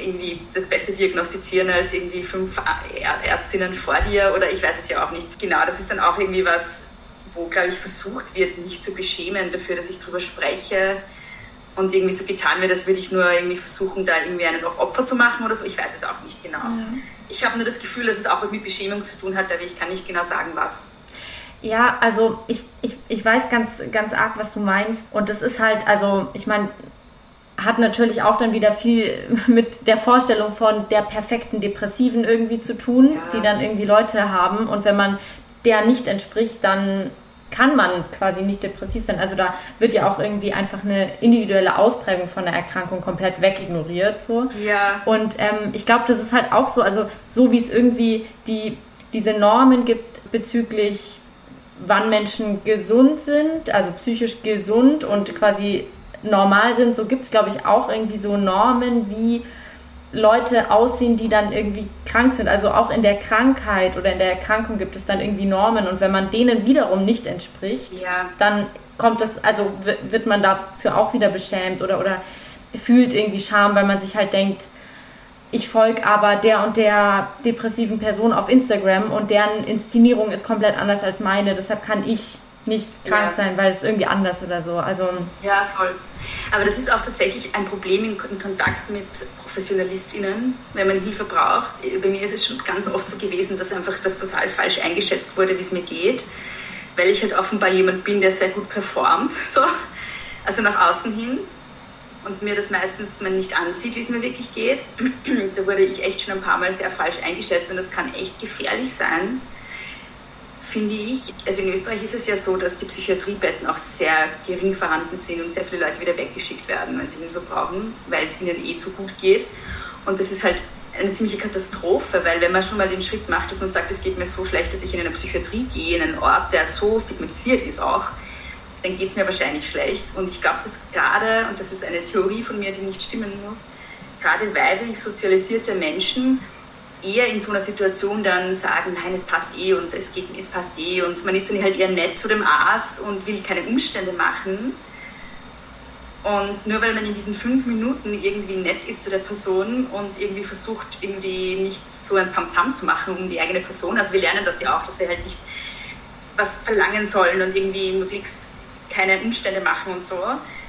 irgendwie das besser diagnostizieren als irgendwie fünf Ärztinnen vor dir oder ich weiß es ja auch nicht. Genau, das ist dann auch irgendwie was, wo, glaube ich, versucht wird, mich zu beschämen dafür, dass ich darüber spreche und irgendwie so getan wird, als würde ich nur irgendwie versuchen, da irgendwie einen auf Opfer zu machen oder so. Ich weiß es auch nicht genau. Ja. Ich habe nur das Gefühl, dass es auch was mit Beschämung zu tun hat, aber ich kann nicht genau sagen, was. Ja, also ich, ich, ich weiß ganz, ganz arg, was du meinst. Und das ist halt, also ich meine, hat natürlich auch dann wieder viel mit der Vorstellung von der perfekten Depressiven irgendwie zu tun, ja. die dann irgendwie Leute haben. Und wenn man der nicht entspricht, dann kann man quasi nicht depressiv sein. Also da wird ja auch irgendwie einfach eine individuelle Ausprägung von der Erkrankung komplett wegignoriert. So. Ja. Und ähm, ich glaube, das ist halt auch so, also so wie es irgendwie die, diese Normen gibt bezüglich wann Menschen gesund sind, also psychisch gesund und quasi normal sind, so gibt es, glaube ich, auch irgendwie so Normen, wie Leute aussehen, die dann irgendwie krank sind. Also auch in der Krankheit oder in der Erkrankung gibt es dann irgendwie Normen und wenn man denen wiederum nicht entspricht, ja. dann kommt das, also wird man dafür auch wieder beschämt oder, oder fühlt irgendwie Scham, weil man sich halt denkt, ich folge aber der und der depressiven Person auf Instagram und deren Inszenierung ist komplett anders als meine, deshalb kann ich nicht krank ja. sein, weil es irgendwie anders oder so. Also ja, voll. Aber das ist auch tatsächlich ein Problem in, in Kontakt mit ProfessionalistInnen, wenn man Hilfe braucht. Bei mir ist es schon ganz oft so gewesen, dass einfach das total falsch eingeschätzt wurde, wie es mir geht, weil ich halt offenbar jemand bin, der sehr gut performt, so. also nach außen hin und mir das meistens man nicht ansieht, wie es mir wirklich geht. da wurde ich echt schon ein paar Mal sehr falsch eingeschätzt und das kann echt gefährlich sein finde ich, also in Österreich ist es ja so, dass die Psychiatriebetten auch sehr gering vorhanden sind und sehr viele Leute wieder weggeschickt werden, wenn sie Hilfe brauchen, weil es ihnen eh zu gut geht. Und das ist halt eine ziemliche Katastrophe, weil wenn man schon mal den Schritt macht, dass man sagt, es geht mir so schlecht, dass ich in eine Psychiatrie gehe, in einen Ort, der so stigmatisiert ist auch, dann geht es mir wahrscheinlich schlecht. Und ich glaube, dass gerade, und das ist eine Theorie von mir, die nicht stimmen muss, gerade weiblich sozialisierte Menschen eher in so einer Situation dann sagen, nein, es passt eh und es geht, es passt eh und man ist dann halt eher nett zu dem Arzt und will keine Umstände machen. Und nur weil man in diesen fünf Minuten irgendwie nett ist zu der Person und irgendwie versucht, irgendwie nicht so ein Tamtam -Tam zu machen um die eigene Person. Also wir lernen das ja auch, dass wir halt nicht was verlangen sollen und irgendwie möglichst keine Umstände machen und so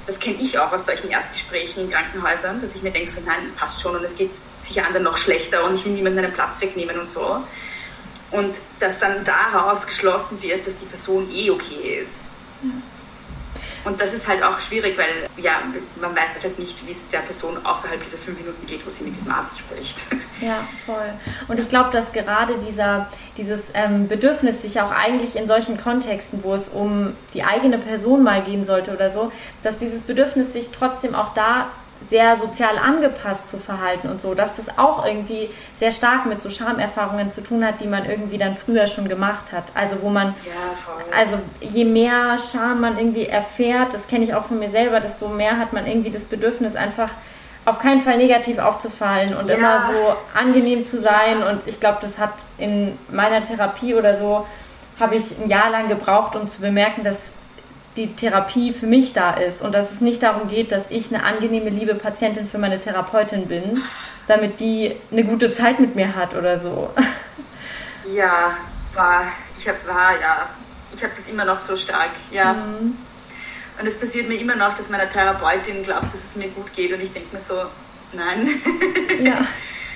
das kenne ich auch aus solchen Erstgesprächen in Krankenhäusern, dass ich mir denke, so nein, passt schon und es geht sicher anderen noch schlechter und ich will niemandem einen Platz wegnehmen und so. Und dass dann daraus geschlossen wird, dass die Person eh okay ist. Ja. Und das ist halt auch schwierig, weil ja, man weiß halt nicht, wie es der Person außerhalb dieser fünf Minuten geht, wo sie mit diesem Arzt spricht. Ja, voll. Und ich glaube, dass gerade dieser, dieses ähm, Bedürfnis, sich auch eigentlich in solchen Kontexten, wo es um die eigene Person mal gehen sollte oder so, dass dieses Bedürfnis sich trotzdem auch da sehr sozial angepasst zu verhalten und so, dass das auch irgendwie sehr stark mit so Schamerfahrungen zu tun hat, die man irgendwie dann früher schon gemacht hat. Also wo man, ja, also je mehr Scham man irgendwie erfährt, das kenne ich auch von mir selber, desto mehr hat man irgendwie das Bedürfnis einfach auf keinen Fall negativ aufzufallen und ja. immer so angenehm zu sein. Und ich glaube, das hat in meiner Therapie oder so, habe ich ein Jahr lang gebraucht, um zu bemerken, dass die Therapie für mich da ist und dass es nicht darum geht, dass ich eine angenehme, liebe Patientin für meine Therapeutin bin, damit die eine gute Zeit mit mir hat oder so. Ja, war, ich habe war, ja, ich habe das immer noch so stark, ja. Mhm. Und es passiert mir immer noch, dass meine Therapeutin glaubt, dass es mir gut geht und ich denke mir so, nein. Ja.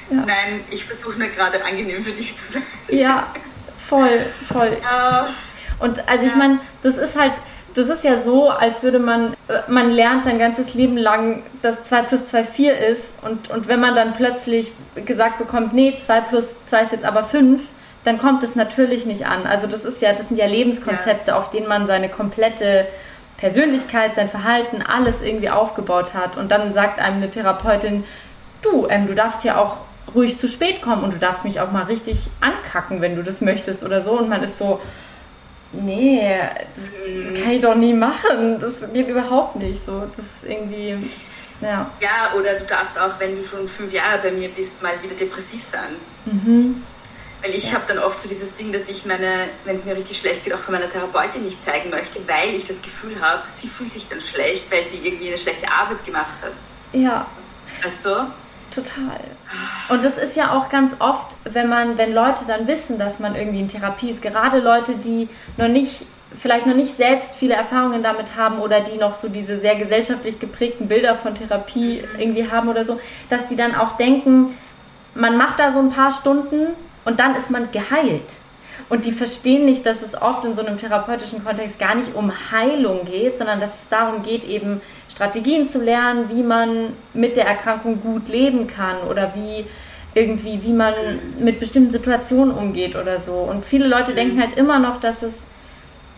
ja. Nein, ich versuche nur gerade angenehm für dich zu sein. Ja, voll, voll. Ja. Und also ich meine, das ist halt, das ist ja so, als würde man, äh, man lernt sein ganzes Leben lang, dass 2 plus 2 4 ist und, und wenn man dann plötzlich gesagt bekommt, nee, 2 plus 2 ist jetzt aber 5, dann kommt es natürlich nicht an. Also das ist ja, das sind ja Lebenskonzepte, ja. auf denen man seine komplette Persönlichkeit, sein Verhalten, alles irgendwie aufgebaut hat. Und dann sagt einem eine Therapeutin, du, ähm, du darfst ja auch ruhig zu spät kommen und du darfst mich auch mal richtig ankacken, wenn du das möchtest oder so. Und man ist so, nee, das, das kann ich doch nie machen. Das geht überhaupt nicht so. Das ist irgendwie, ja. Ja, oder du darfst auch, wenn du schon fünf Jahre bei mir bist, mal wieder depressiv sein. Mhm. Weil ich ja. habe dann oft so dieses Ding, dass ich meine, wenn es mir richtig schlecht geht, auch von meiner Therapeutin nicht zeigen möchte, weil ich das Gefühl habe, sie fühlt sich dann schlecht, weil sie irgendwie eine schlechte Arbeit gemacht hat. Ja. Weißt du? Total. Und das ist ja auch ganz oft, wenn man, wenn Leute dann wissen, dass man irgendwie in Therapie ist, gerade Leute, die noch nicht, vielleicht noch nicht selbst viele Erfahrungen damit haben oder die noch so diese sehr gesellschaftlich geprägten Bilder von Therapie mhm. irgendwie haben oder so, dass die dann auch denken, man macht da so ein paar Stunden und dann ist man geheilt. Und die verstehen nicht, dass es oft in so einem therapeutischen Kontext gar nicht um Heilung geht, sondern dass es darum geht, eben Strategien zu lernen, wie man mit der Erkrankung gut leben kann oder wie irgendwie, wie man mit bestimmten Situationen umgeht oder so. Und viele Leute mhm. denken halt immer noch, dass es,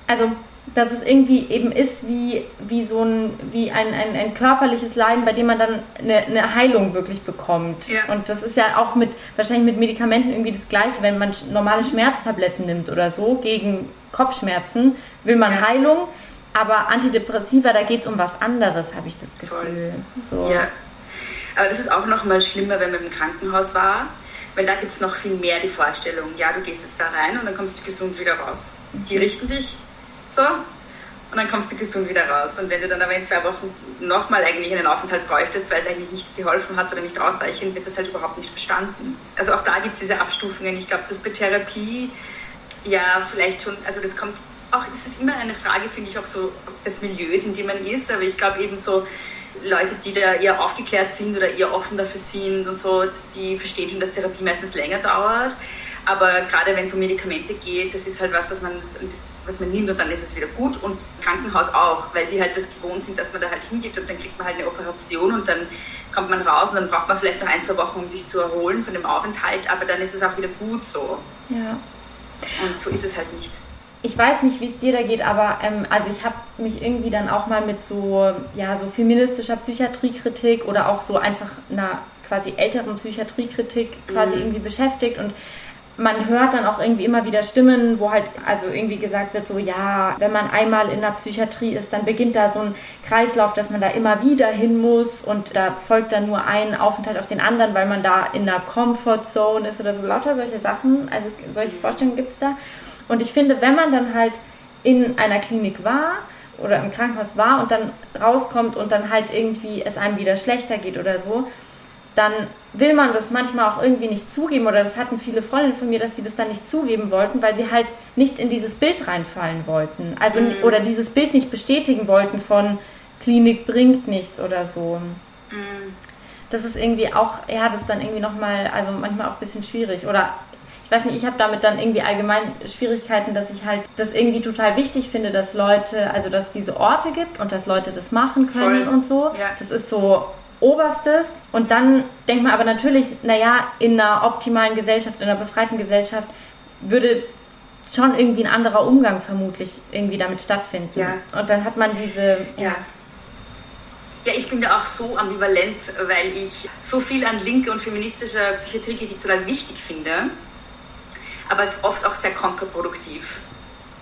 also dass es irgendwie eben ist wie, wie so ein, wie ein, ein, ein körperliches Leiden, bei dem man dann eine, eine Heilung wirklich bekommt. Ja. Und das ist ja auch mit, wahrscheinlich mit Medikamenten irgendwie das Gleiche, wenn man normale Schmerztabletten nimmt oder so gegen Kopfschmerzen, will man ja. Heilung, aber Antidepressiva, da geht es um was anderes, habe ich das Gefühl. So. Ja. Aber das ist auch noch mal schlimmer, wenn man im Krankenhaus war, weil da gibt es noch viel mehr die Vorstellung, ja, du gehst jetzt da rein und dann kommst du gesund wieder raus. Die mhm. richten dich so und dann kommst du gesund wieder raus. Und wenn du dann aber in zwei Wochen nochmal eigentlich einen Aufenthalt bräuchtest, weil es eigentlich nicht geholfen hat oder nicht ausreichend, wird das halt überhaupt nicht verstanden. Also auch da gibt es diese Abstufungen. Ich glaube, dass bei Therapie ja vielleicht schon, also das kommt auch, es ist immer eine Frage, finde ich, auch so des Milieus, in dem man ist, aber ich glaube eben so, Leute, die da eher aufgeklärt sind oder eher offen dafür sind und so, die verstehen schon, dass Therapie meistens länger dauert. Aber gerade wenn es um Medikamente geht, das ist halt was, was man was man nimmt und dann ist es wieder gut und Krankenhaus auch, weil sie halt das gewohnt sind, dass man da halt hingeht und dann kriegt man halt eine Operation und dann kommt man raus und dann braucht man vielleicht noch ein, zwei Wochen, um sich zu erholen von dem Aufenthalt, aber dann ist es auch wieder gut so. Ja. Und so ist es halt nicht. Ich weiß nicht, wie es dir da geht, aber ähm, also ich habe mich irgendwie dann auch mal mit so, ja, so feministischer Psychiatriekritik oder auch so einfach einer quasi älteren Psychiatriekritik quasi mhm. irgendwie beschäftigt und man hört dann auch irgendwie immer wieder Stimmen, wo halt also irgendwie gesagt wird, so ja, wenn man einmal in der Psychiatrie ist, dann beginnt da so ein Kreislauf, dass man da immer wieder hin muss und da folgt dann nur ein Aufenthalt auf den anderen, weil man da in einer Comfort Zone ist oder so lauter solche Sachen. Also solche Vorstellungen gibt es da. Und ich finde, wenn man dann halt in einer Klinik war oder im Krankenhaus war und dann rauskommt und dann halt irgendwie es einem wieder schlechter geht oder so, dann will man das manchmal auch irgendwie nicht zugeben oder das hatten viele Freundinnen von mir, dass sie das dann nicht zugeben wollten, weil sie halt nicht in dieses Bild reinfallen wollten. Also mhm. oder dieses Bild nicht bestätigen wollten von Klinik bringt nichts oder so. Mhm. Das ist irgendwie auch, ja, das ist dann irgendwie nochmal, also manchmal auch ein bisschen schwierig. Oder ich weiß nicht, ich habe damit dann irgendwie allgemein Schwierigkeiten, dass ich halt das irgendwie total wichtig finde, dass Leute, also dass es diese Orte gibt und dass Leute das machen können Voll. und so. Ja. Das ist so Oberstes. Und dann denkt man aber natürlich, naja, in einer optimalen Gesellschaft, in einer befreiten Gesellschaft würde schon irgendwie ein anderer Umgang vermutlich irgendwie damit stattfinden. Ja. Und dann hat man diese. Ja. ja. ich bin da auch so ambivalent, weil ich so viel an linker und feministischer Psychiatrie total wichtig finde, aber oft auch sehr kontraproduktiv.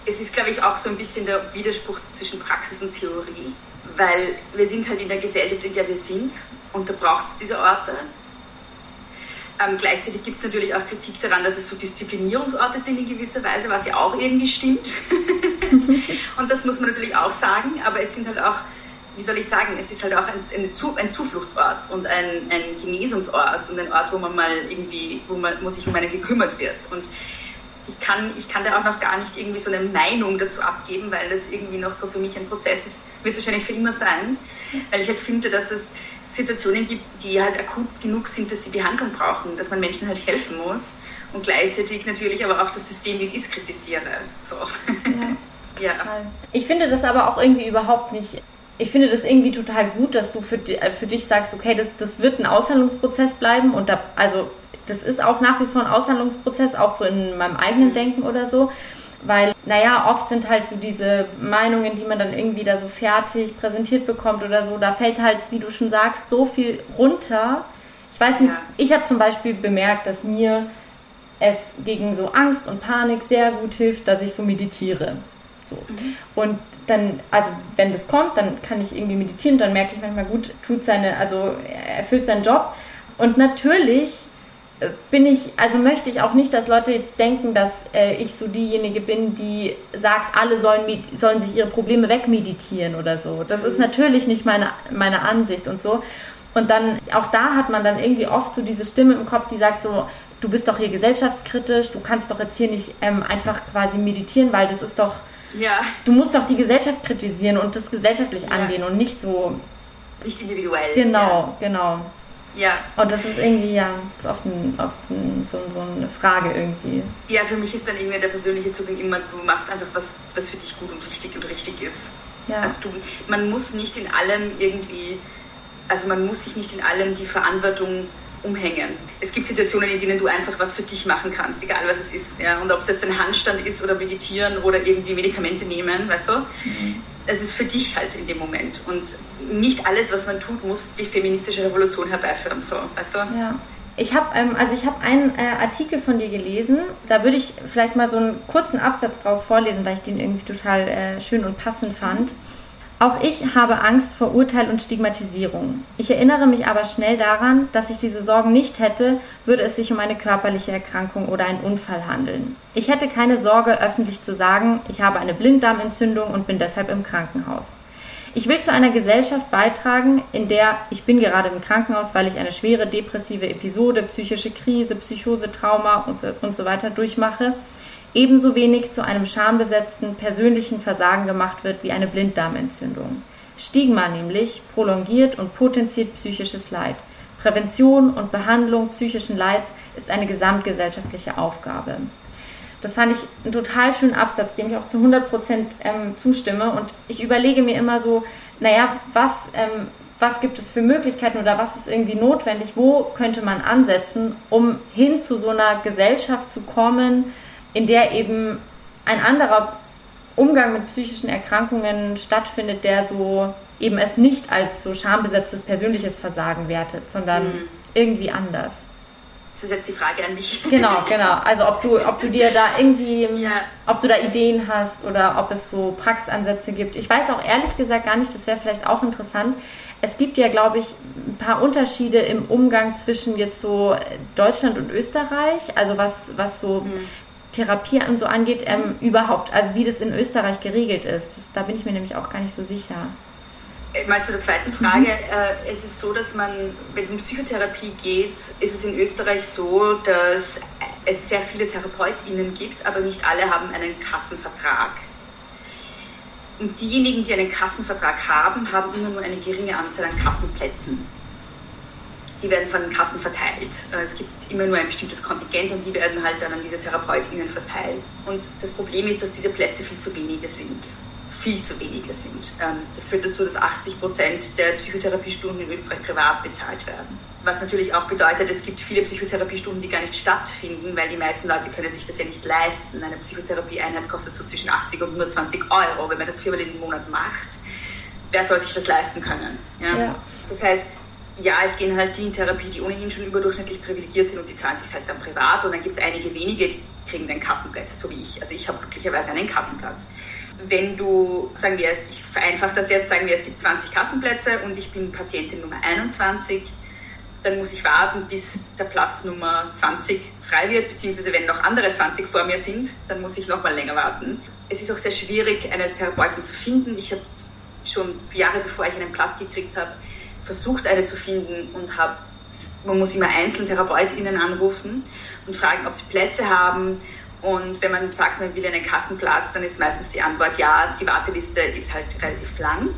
Es ist, glaube ich, auch so ein bisschen der Widerspruch zwischen Praxis und Theorie weil wir sind halt in der Gesellschaft, in der wir sind und da braucht es diese Orte. Ähm, gleichzeitig gibt es natürlich auch Kritik daran, dass es so Disziplinierungsorte sind in gewisser Weise, was ja auch irgendwie stimmt. und das muss man natürlich auch sagen, aber es sind halt auch, wie soll ich sagen, es ist halt auch ein, ein Zufluchtsort und ein, ein, Genesungsort und ein Ort, wo man mal irgendwie, wo, man, wo sich um einen gekümmert wird. Und ich kann, ich kann da auch noch gar nicht irgendwie so eine Meinung dazu abgeben, weil das irgendwie noch so für mich ein Prozess ist, wird es wahrscheinlich für immer sein, weil ich halt finde, dass es Situationen gibt, die halt akut genug sind, dass sie Behandlung brauchen, dass man Menschen halt helfen muss und gleichzeitig natürlich aber auch das System, wie es ist, kritisiere. So. Ja. ja. Ich finde das aber auch irgendwie überhaupt nicht ich finde das irgendwie total gut, dass du für, äh, für dich sagst, okay, das, das wird ein Aushandlungsprozess bleiben und da, also das ist auch nach wie vor ein Aushandlungsprozess, auch so in meinem eigenen Denken oder so. Weil, naja, oft sind halt so diese Meinungen, die man dann irgendwie da so fertig präsentiert bekommt oder so, da fällt halt, wie du schon sagst, so viel runter. Ich weiß nicht, ja. ich habe zum Beispiel bemerkt, dass mir es gegen so Angst und Panik sehr gut hilft, dass ich so meditiere. So. Mhm. Und dann, also wenn das kommt, dann kann ich irgendwie meditieren, dann merke ich manchmal gut, tut seine, also er erfüllt seinen Job. Und natürlich bin ich, also möchte ich auch nicht, dass Leute denken, dass äh, ich so diejenige bin, die sagt, alle sollen, sollen sich ihre Probleme wegmeditieren oder so. Das ist mhm. natürlich nicht meine, meine Ansicht und so. Und dann, auch da hat man dann irgendwie oft so diese Stimme im Kopf, die sagt so, du bist doch hier gesellschaftskritisch, du kannst doch jetzt hier nicht ähm, einfach quasi meditieren, weil das ist doch, ja. du musst doch die Gesellschaft kritisieren und das gesellschaftlich ja. angehen und nicht so. Nicht individuell. Genau, ja. genau. Ja. Und das ist irgendwie, ja, ist oft, ein, oft ein, so, so, eine Frage irgendwie. Ja, für mich ist dann irgendwie der persönliche Zugang immer, du machst einfach was, was für dich gut und wichtig und richtig ist. Ja. Also du, man muss nicht in allem irgendwie, also man muss sich nicht in allem die Verantwortung umhängen. Es gibt Situationen, in denen du einfach was für dich machen kannst, egal was es ist. Ja? Und ob es jetzt ein Handstand ist oder meditieren oder irgendwie Medikamente nehmen, weißt du? Mhm es ist für dich halt in dem Moment. Und nicht alles, was man tut, muss die feministische Revolution herbeiführen. So, weißt du? Ja. Ich habe ähm, also ich einen äh, Artikel von dir gelesen. Da würde ich vielleicht mal so einen kurzen Absatz draus vorlesen, weil ich den irgendwie total äh, schön und passend fand. Auch ich habe Angst vor Urteil und Stigmatisierung. Ich erinnere mich aber schnell daran, dass ich diese Sorgen nicht hätte, würde es sich um eine körperliche Erkrankung oder einen Unfall handeln. Ich hätte keine Sorge, öffentlich zu sagen, ich habe eine Blinddarmentzündung und bin deshalb im Krankenhaus. Ich will zu einer Gesellschaft beitragen, in der ich bin gerade im Krankenhaus, weil ich eine schwere depressive Episode, psychische Krise, Psychose, Trauma und, und so weiter durchmache ebenso wenig zu einem schambesetzten persönlichen Versagen gemacht wird wie eine Blinddarmentzündung. Stigma nämlich prolongiert und potenziert psychisches Leid. Prävention und Behandlung psychischen Leids ist eine gesamtgesellschaftliche Aufgabe. Das fand ich einen total schönen Absatz, dem ich auch zu 100 Prozent ähm, zustimme. Und ich überlege mir immer so, naja, was, ähm, was gibt es für Möglichkeiten oder was ist irgendwie notwendig? Wo könnte man ansetzen, um hin zu so einer Gesellschaft zu kommen, in der eben ein anderer Umgang mit psychischen Erkrankungen stattfindet, der so eben es nicht als so schambesetztes persönliches Versagen wertet, sondern mhm. irgendwie anders. Das ist jetzt die Frage an mich. Genau, genau. Also ob du, ob du dir da irgendwie, ja. ob du da Ideen hast oder ob es so Praxisansätze gibt. Ich weiß auch ehrlich gesagt gar nicht, das wäre vielleicht auch interessant. Es gibt ja, glaube ich, ein paar Unterschiede im Umgang zwischen jetzt so Deutschland und Österreich. Also was, was so mhm. Therapie und so angeht, ähm, überhaupt, also wie das in Österreich geregelt ist. Das, da bin ich mir nämlich auch gar nicht so sicher. Äh, mal zu der zweiten Frage. Mhm. Äh, es ist so, dass man, wenn es um Psychotherapie geht, ist es in Österreich so, dass es sehr viele TherapeutInnen gibt, aber nicht alle haben einen Kassenvertrag. Und diejenigen, die einen Kassenvertrag haben, haben immer nur eine geringe Anzahl an Kassenplätzen die werden von den Kassen verteilt. Äh, es gibt immer nur ein bestimmtes Kontingent und die werden halt dann an diese TherapeutInnen verteilt. Und das Problem ist, dass diese Plätze viel zu wenige sind. Viel zu wenige sind. Ähm, das führt dazu, dass 80 Prozent der Psychotherapiestunden in Österreich privat bezahlt werden. Was natürlich auch bedeutet, es gibt viele Psychotherapiestunden, die gar nicht stattfinden, weil die meisten Leute können sich das ja nicht leisten. Eine Psychotherapieeinheit kostet so zwischen 80 und 120 Euro. Wenn man das viermal im Monat macht, wer soll sich das leisten können? Ja? ja. Das heißt, ja, es gehen halt die in Therapie, die ohnehin schon überdurchschnittlich privilegiert sind und die zahlen sich halt dann privat und dann gibt es einige wenige, die kriegen dann Kassenplätze, so wie ich. Also ich habe glücklicherweise einen Kassenplatz. Wenn du, sagen wir, ich vereinfache das jetzt, sagen wir, es gibt 20 Kassenplätze und ich bin Patientin Nummer 21, dann muss ich warten, bis der Platz Nummer 20 frei wird, beziehungsweise wenn noch andere 20 vor mir sind, dann muss ich noch mal länger warten. Es ist auch sehr schwierig, eine Therapeutin zu finden. Ich habe schon Jahre bevor ich einen Platz gekriegt habe, versucht, eine zu finden und habe, man muss immer einzeln TherapeutInnen anrufen und fragen, ob sie Plätze haben. Und wenn man sagt, man will einen Kassenplatz, dann ist meistens die Antwort ja, die Warteliste ist halt relativ lang.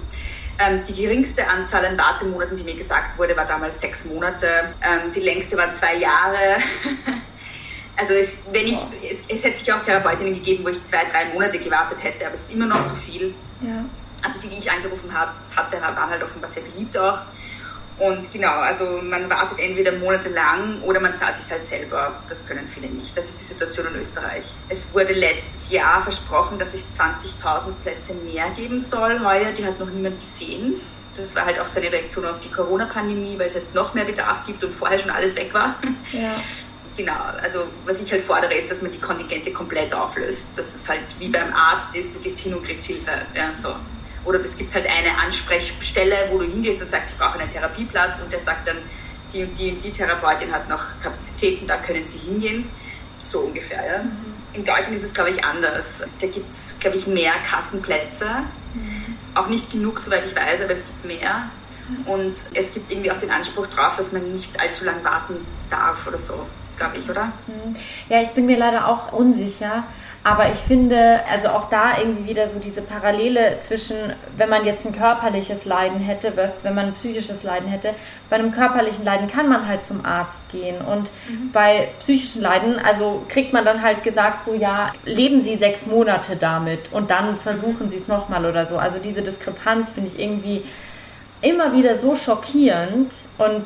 Ähm, die geringste Anzahl an Wartemonaten, die mir gesagt wurde, war damals sechs Monate. Ähm, die längste war zwei Jahre. also es, wenn ich, es, es hätte sich auch Therapeutinnen gegeben, wo ich zwei, drei Monate gewartet hätte, aber es ist immer noch zu viel. Ja. Also die, die ich angerufen hat, hatte, waren halt offenbar sehr beliebt auch. Und genau, also man wartet entweder monatelang oder man zahlt sich halt selber. Das können viele nicht. Das ist die Situation in Österreich. Es wurde letztes Jahr versprochen, dass es 20.000 Plätze mehr geben soll. Heuer, die hat noch niemand gesehen. Das war halt auch so eine Reaktion auf die Corona-Pandemie, weil es jetzt noch mehr Bedarf gibt und vorher schon alles weg war. Ja. Genau, also was ich halt fordere, ist, dass man die Kontingente komplett auflöst. Dass es halt wie beim Arzt ist, du gehst hin und kriegst Hilfe. Ja, so. Oder es gibt halt eine Ansprechstelle, wo du hingehst und sagst, ich brauche einen Therapieplatz und der sagt dann, die die, die Therapeutin hat noch Kapazitäten, da können Sie hingehen. So ungefähr. Ja. Mhm. In Deutschland ist es, glaube ich, anders. Da gibt es, glaube ich, mehr Kassenplätze. Mhm. Auch nicht genug, soweit ich weiß, aber es gibt mehr. Mhm. Und es gibt irgendwie auch den Anspruch drauf, dass man nicht allzu lange warten darf oder so, glaube ich, oder? Mhm. Ja, ich bin mir leider auch unsicher. Aber ich finde, also auch da irgendwie wieder so diese Parallele zwischen, wenn man jetzt ein körperliches Leiden hätte, versus wenn man ein psychisches Leiden hätte. Bei einem körperlichen Leiden kann man halt zum Arzt gehen. Und mhm. bei psychischen Leiden, also kriegt man dann halt gesagt, so ja, leben Sie sechs Monate damit und dann versuchen Sie es nochmal oder so. Also diese Diskrepanz finde ich irgendwie immer wieder so schockierend und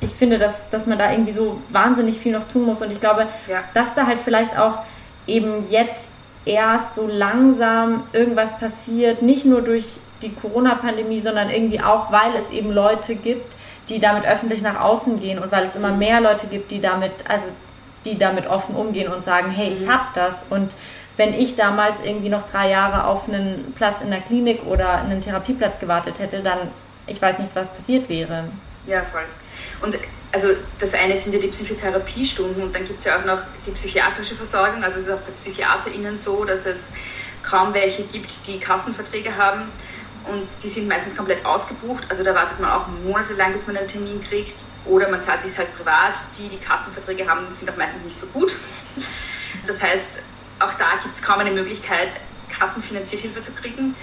ich finde, dass, dass man da irgendwie so wahnsinnig viel noch tun muss. Und ich glaube, ja. dass da halt vielleicht auch eben jetzt erst so langsam irgendwas passiert, nicht nur durch die Corona-Pandemie, sondern irgendwie auch, weil es eben Leute gibt, die damit öffentlich nach außen gehen und weil es immer mehr Leute gibt, die damit, also die damit offen umgehen und sagen, hey, ich mhm. habe das und wenn ich damals irgendwie noch drei Jahre auf einen Platz in der Klinik oder einen Therapieplatz gewartet hätte, dann ich weiß nicht, was passiert wäre. Ja, voll. Und also das eine sind ja die Psychotherapiestunden und dann gibt es ja auch noch die psychiatrische Versorgung. Also es ist auch bei PsychiaterInnen so, dass es kaum welche gibt, die Kassenverträge haben und die sind meistens komplett ausgebucht. Also da wartet man auch monatelang, bis man einen Termin kriegt oder man zahlt sich halt privat. Die, die Kassenverträge haben, sind auch meistens nicht so gut. Das heißt, auch da gibt es kaum eine Möglichkeit, kassenfinanziert Hilfe zu kriegen.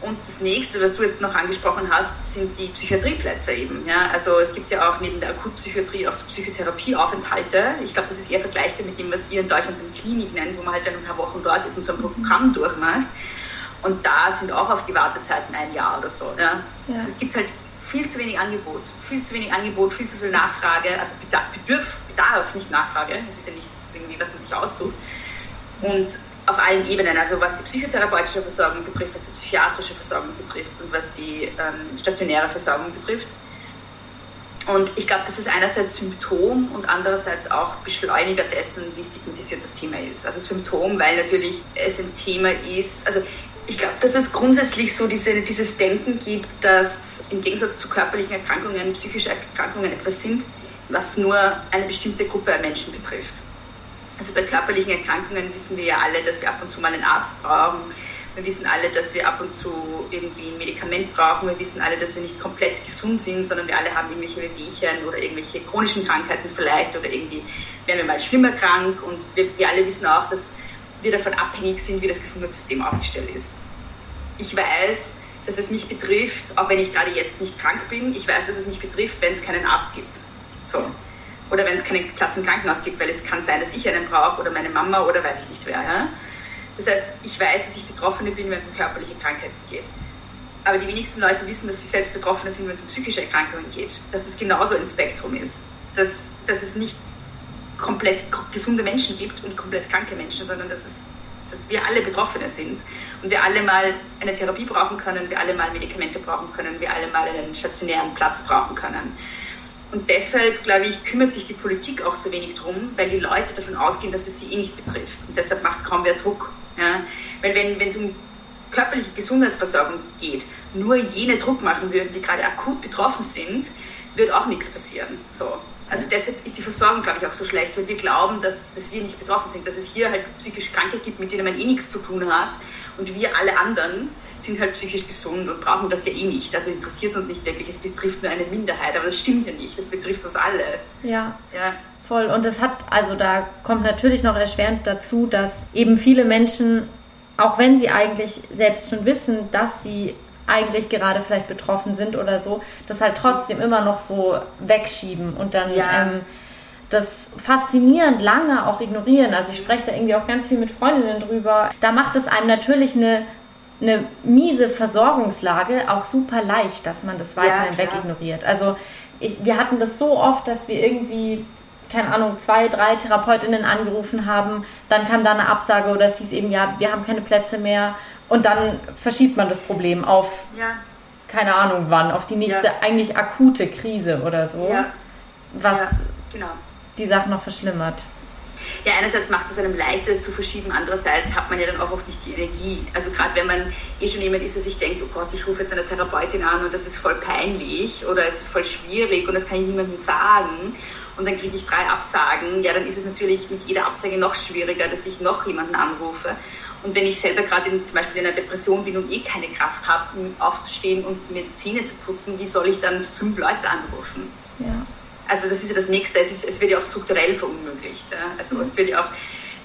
Und das nächste, was du jetzt noch angesprochen hast, sind die Psychiatrieplätze eben. Ja? Also es gibt ja auch neben der Akutpsychiatrie auch so Psychotherapieaufenthalte. Ich glaube, das ist eher vergleichbar mit dem, was ihr in Deutschland eine Klinik nennt, wo man halt dann ein paar Wochen dort ist und so ein Programm durchmacht. Und da sind auch auf die Wartezeiten ein Jahr oder so. Ja? ja. Also es gibt halt viel zu wenig Angebot, viel zu wenig Angebot, viel zu viel Nachfrage, also Bedarf, Bedarf nicht Nachfrage. Es ist ja nichts irgendwie, was man sich aussucht. Und auf allen Ebenen, also was die psychotherapeutische Versorgung betrifft, was die psychiatrische Versorgung betrifft und was die ähm, stationäre Versorgung betrifft. Und ich glaube, das ist einerseits Symptom und andererseits auch Beschleuniger dessen, wie stigmatisiert das Thema ist. Also Symptom, weil natürlich es ein Thema ist, also ich glaube, dass es grundsätzlich so diese, dieses Denken gibt, dass im Gegensatz zu körperlichen Erkrankungen psychische Erkrankungen etwas sind, was nur eine bestimmte Gruppe an Menschen betrifft. Also bei körperlichen Erkrankungen wissen wir ja alle, dass wir ab und zu mal einen Arzt brauchen. Wir wissen alle, dass wir ab und zu irgendwie ein Medikament brauchen. Wir wissen alle, dass wir nicht komplett gesund sind, sondern wir alle haben irgendwelche Wehwehchen oder irgendwelche chronischen Krankheiten vielleicht oder irgendwie werden wir mal schlimmer krank. Und wir, wir alle wissen auch, dass wir davon abhängig sind, wie das Gesundheitssystem aufgestellt ist. Ich weiß, dass es mich betrifft, auch wenn ich gerade jetzt nicht krank bin. Ich weiß, dass es mich betrifft, wenn es keinen Arzt gibt. So oder wenn es keinen Platz im Krankenhaus gibt, weil es kann sein, dass ich einen brauche oder meine Mama oder weiß ich nicht wer. Ja? Das heißt, ich weiß, dass ich Betroffene bin, wenn es um körperliche Krankheiten geht. Aber die wenigsten Leute wissen, dass sie selbst Betroffene sind, wenn es um psychische Erkrankungen geht. Dass es genauso ein Spektrum ist. Dass, dass es nicht komplett gesunde Menschen gibt und komplett kranke Menschen, sondern dass, es, dass wir alle Betroffene sind und wir alle mal eine Therapie brauchen können, wir alle mal Medikamente brauchen können, wir alle mal einen stationären Platz brauchen können. Und deshalb, glaube ich, kümmert sich die Politik auch so wenig drum, weil die Leute davon ausgehen, dass es sie eh nicht betrifft. Und deshalb macht kaum wer Druck. Ja? Weil wenn es um körperliche Gesundheitsversorgung geht, nur jene Druck machen würden, die gerade akut betroffen sind, wird auch nichts passieren. So. Also deshalb ist die Versorgung, glaube ich, auch so schlecht, weil wir glauben, dass, dass wir nicht betroffen sind, dass es hier halt psychisch Kranke gibt, mit denen man eh nichts zu tun hat und wir alle anderen sind halt psychisch gesund und brauchen das ja eh nicht. Also interessiert es uns nicht wirklich. Es betrifft nur eine Minderheit, aber das stimmt ja nicht. Das betrifft uns alle. Ja. ja. Voll. Und das hat, also da kommt natürlich noch erschwerend dazu, dass eben viele Menschen, auch wenn sie eigentlich selbst schon wissen, dass sie eigentlich gerade vielleicht betroffen sind oder so, das halt trotzdem immer noch so wegschieben und dann ja. ähm, das faszinierend lange auch ignorieren. Also ich spreche da irgendwie auch ganz viel mit Freundinnen drüber. Da macht es einem natürlich eine, eine miese Versorgungslage auch super leicht, dass man das weiterhin ja, wegignoriert. Also ich, wir hatten das so oft, dass wir irgendwie keine Ahnung, zwei, drei Therapeutinnen angerufen haben, dann kam da eine Absage oder es hieß eben, ja, wir haben keine Plätze mehr und dann verschiebt man das Problem auf, ja. keine Ahnung wann, auf die nächste ja. eigentlich akute Krise oder so, ja. was genau. die Sache noch verschlimmert. Ja, einerseits macht es einem leichter, es zu verschieben, andererseits hat man ja dann auch, auch nicht die Energie. Also gerade wenn man eh schon jemand ist, der sich denkt, oh Gott, ich rufe jetzt eine Therapeutin an und das ist voll peinlich oder es ist voll schwierig und das kann ich niemandem sagen und dann kriege ich drei Absagen, ja, dann ist es natürlich mit jeder Absage noch schwieriger, dass ich noch jemanden anrufe. Und wenn ich selber gerade zum Beispiel in einer Depression bin und eh keine Kraft habe, aufzustehen und mir die Zähne zu putzen, wie soll ich dann fünf Leute anrufen? Ja. Also das ist ja das Nächste. Es, ist, es wird ja auch strukturell verunmöglicht. Ja? Also mhm. es wird ja auch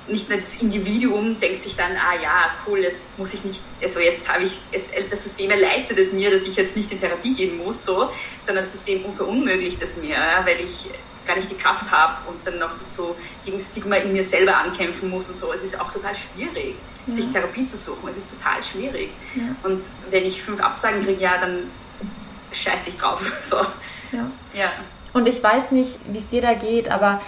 nicht nur das Individuum denkt sich dann, ah ja, cool, jetzt muss ich nicht, also jetzt habe ich, es, das System erleichtert es mir, dass ich jetzt nicht in Therapie gehen muss, so, sondern das System verunmöglicht es mir, ja? weil ich gar nicht die Kraft habe und dann noch dazu gegen Stigma in mir selber ankämpfen muss und so. Es ist auch total schwierig, ja. sich Therapie zu suchen. Es ist total schwierig. Ja. Und wenn ich fünf Absagen kriege, ja, dann scheiße ich drauf. So. Ja. ja. Und ich weiß nicht, wie es dir da geht, aber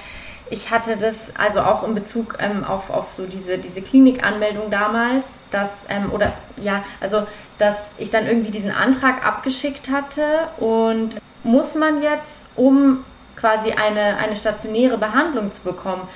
ich hatte das also auch in Bezug ähm, auf, auf so diese, diese Klinikanmeldung damals, dass, ähm, oder ja, also dass ich dann irgendwie diesen Antrag abgeschickt hatte und muss man jetzt, um quasi eine, eine stationäre Behandlung zu bekommen,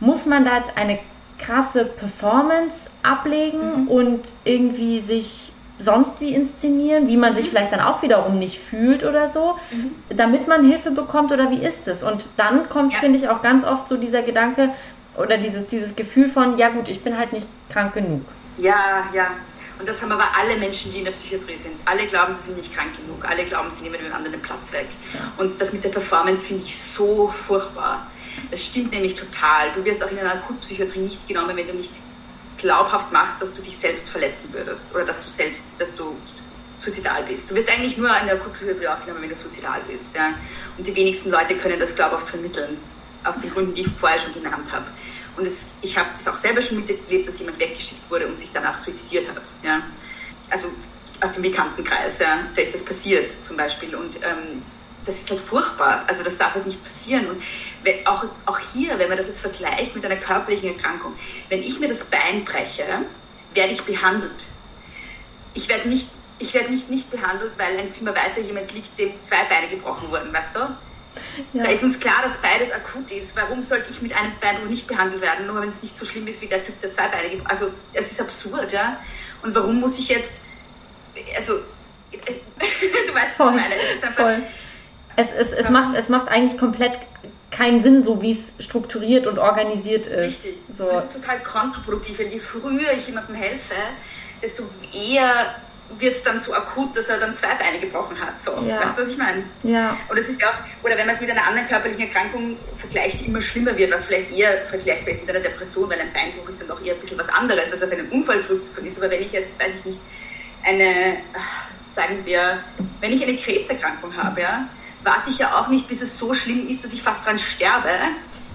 muss man da jetzt eine krasse Performance ablegen mhm. und irgendwie sich sonst wie inszenieren, wie man sich mhm. vielleicht dann auch wiederum nicht fühlt oder so, mhm. damit man Hilfe bekommt oder wie ist es? Und dann kommt, ja. finde ich, auch ganz oft so dieser Gedanke oder dieses, dieses Gefühl von, ja gut, ich bin halt nicht krank genug. Ja, ja, und das haben aber alle Menschen, die in der Psychiatrie sind. Alle glauben, sie sind nicht krank genug. Alle glauben, sie nehmen dem anderen den Platz weg. Und das mit der Performance finde ich so furchtbar. Es stimmt nämlich total. Du wirst auch in einer Akutpsychiatrie nicht genommen, wenn du nicht glaubhaft machst, dass du dich selbst verletzen würdest oder dass du selbst, dass du suizidal bist. Du wirst eigentlich nur in der Akutpsychiatrie aufgenommen, wenn du suizidal bist. Ja? Und die wenigsten Leute können das glaubhaft vermitteln, aus den Gründen, die ich vorher schon genannt habe. Und es, ich habe das auch selber schon miterlebt, dass jemand weggeschickt wurde und sich danach suizidiert hat. Ja? Also aus dem Bekanntenkreis, ja? da ist das passiert zum Beispiel. Und ähm, das ist halt furchtbar. Also das darf halt nicht passieren. Und wenn, auch, auch hier, wenn man das jetzt vergleicht mit einer körperlichen Erkrankung, wenn ich mir das Bein breche, werde ich behandelt. Ich werde nicht, ich werde nicht, nicht behandelt, weil ein Zimmer weiter jemand liegt, dem zwei Beine gebrochen wurden, weißt du? Ja. Da ist uns klar, dass beides akut ist. Warum sollte ich mit einem Beinbruch nicht behandelt werden, nur wenn es nicht so schlimm ist wie der Typ, der zwei Beine gibt? Also es ist absurd, ja. Und warum muss ich jetzt, also du weißt, was ich meine. Es ist einfach, Voll. Es, es, es, macht, es macht eigentlich komplett keinen Sinn, so wie es strukturiert und organisiert ist. Richtig. So. Das ist total kontraproduktiv, weil je früher ich jemandem helfe, desto eher wird es dann so akut, dass er dann zwei Beine gebrochen hat. So. Ja. Weißt du, was ich meine? Ja. Und es ist auch, oder wenn man es mit einer anderen körperlichen Erkrankung vergleicht, die immer schlimmer wird, was vielleicht eher vergleichbar ist mit einer Depression, weil ein Beinbruch ist dann doch eher ein bisschen was anderes, was auf einen Unfall zurückzuführen ist. Aber wenn ich jetzt, weiß ich nicht, eine, sagen wir, wenn ich eine Krebserkrankung habe, ja, warte ich ja auch nicht, bis es so schlimm ist, dass ich fast dran sterbe,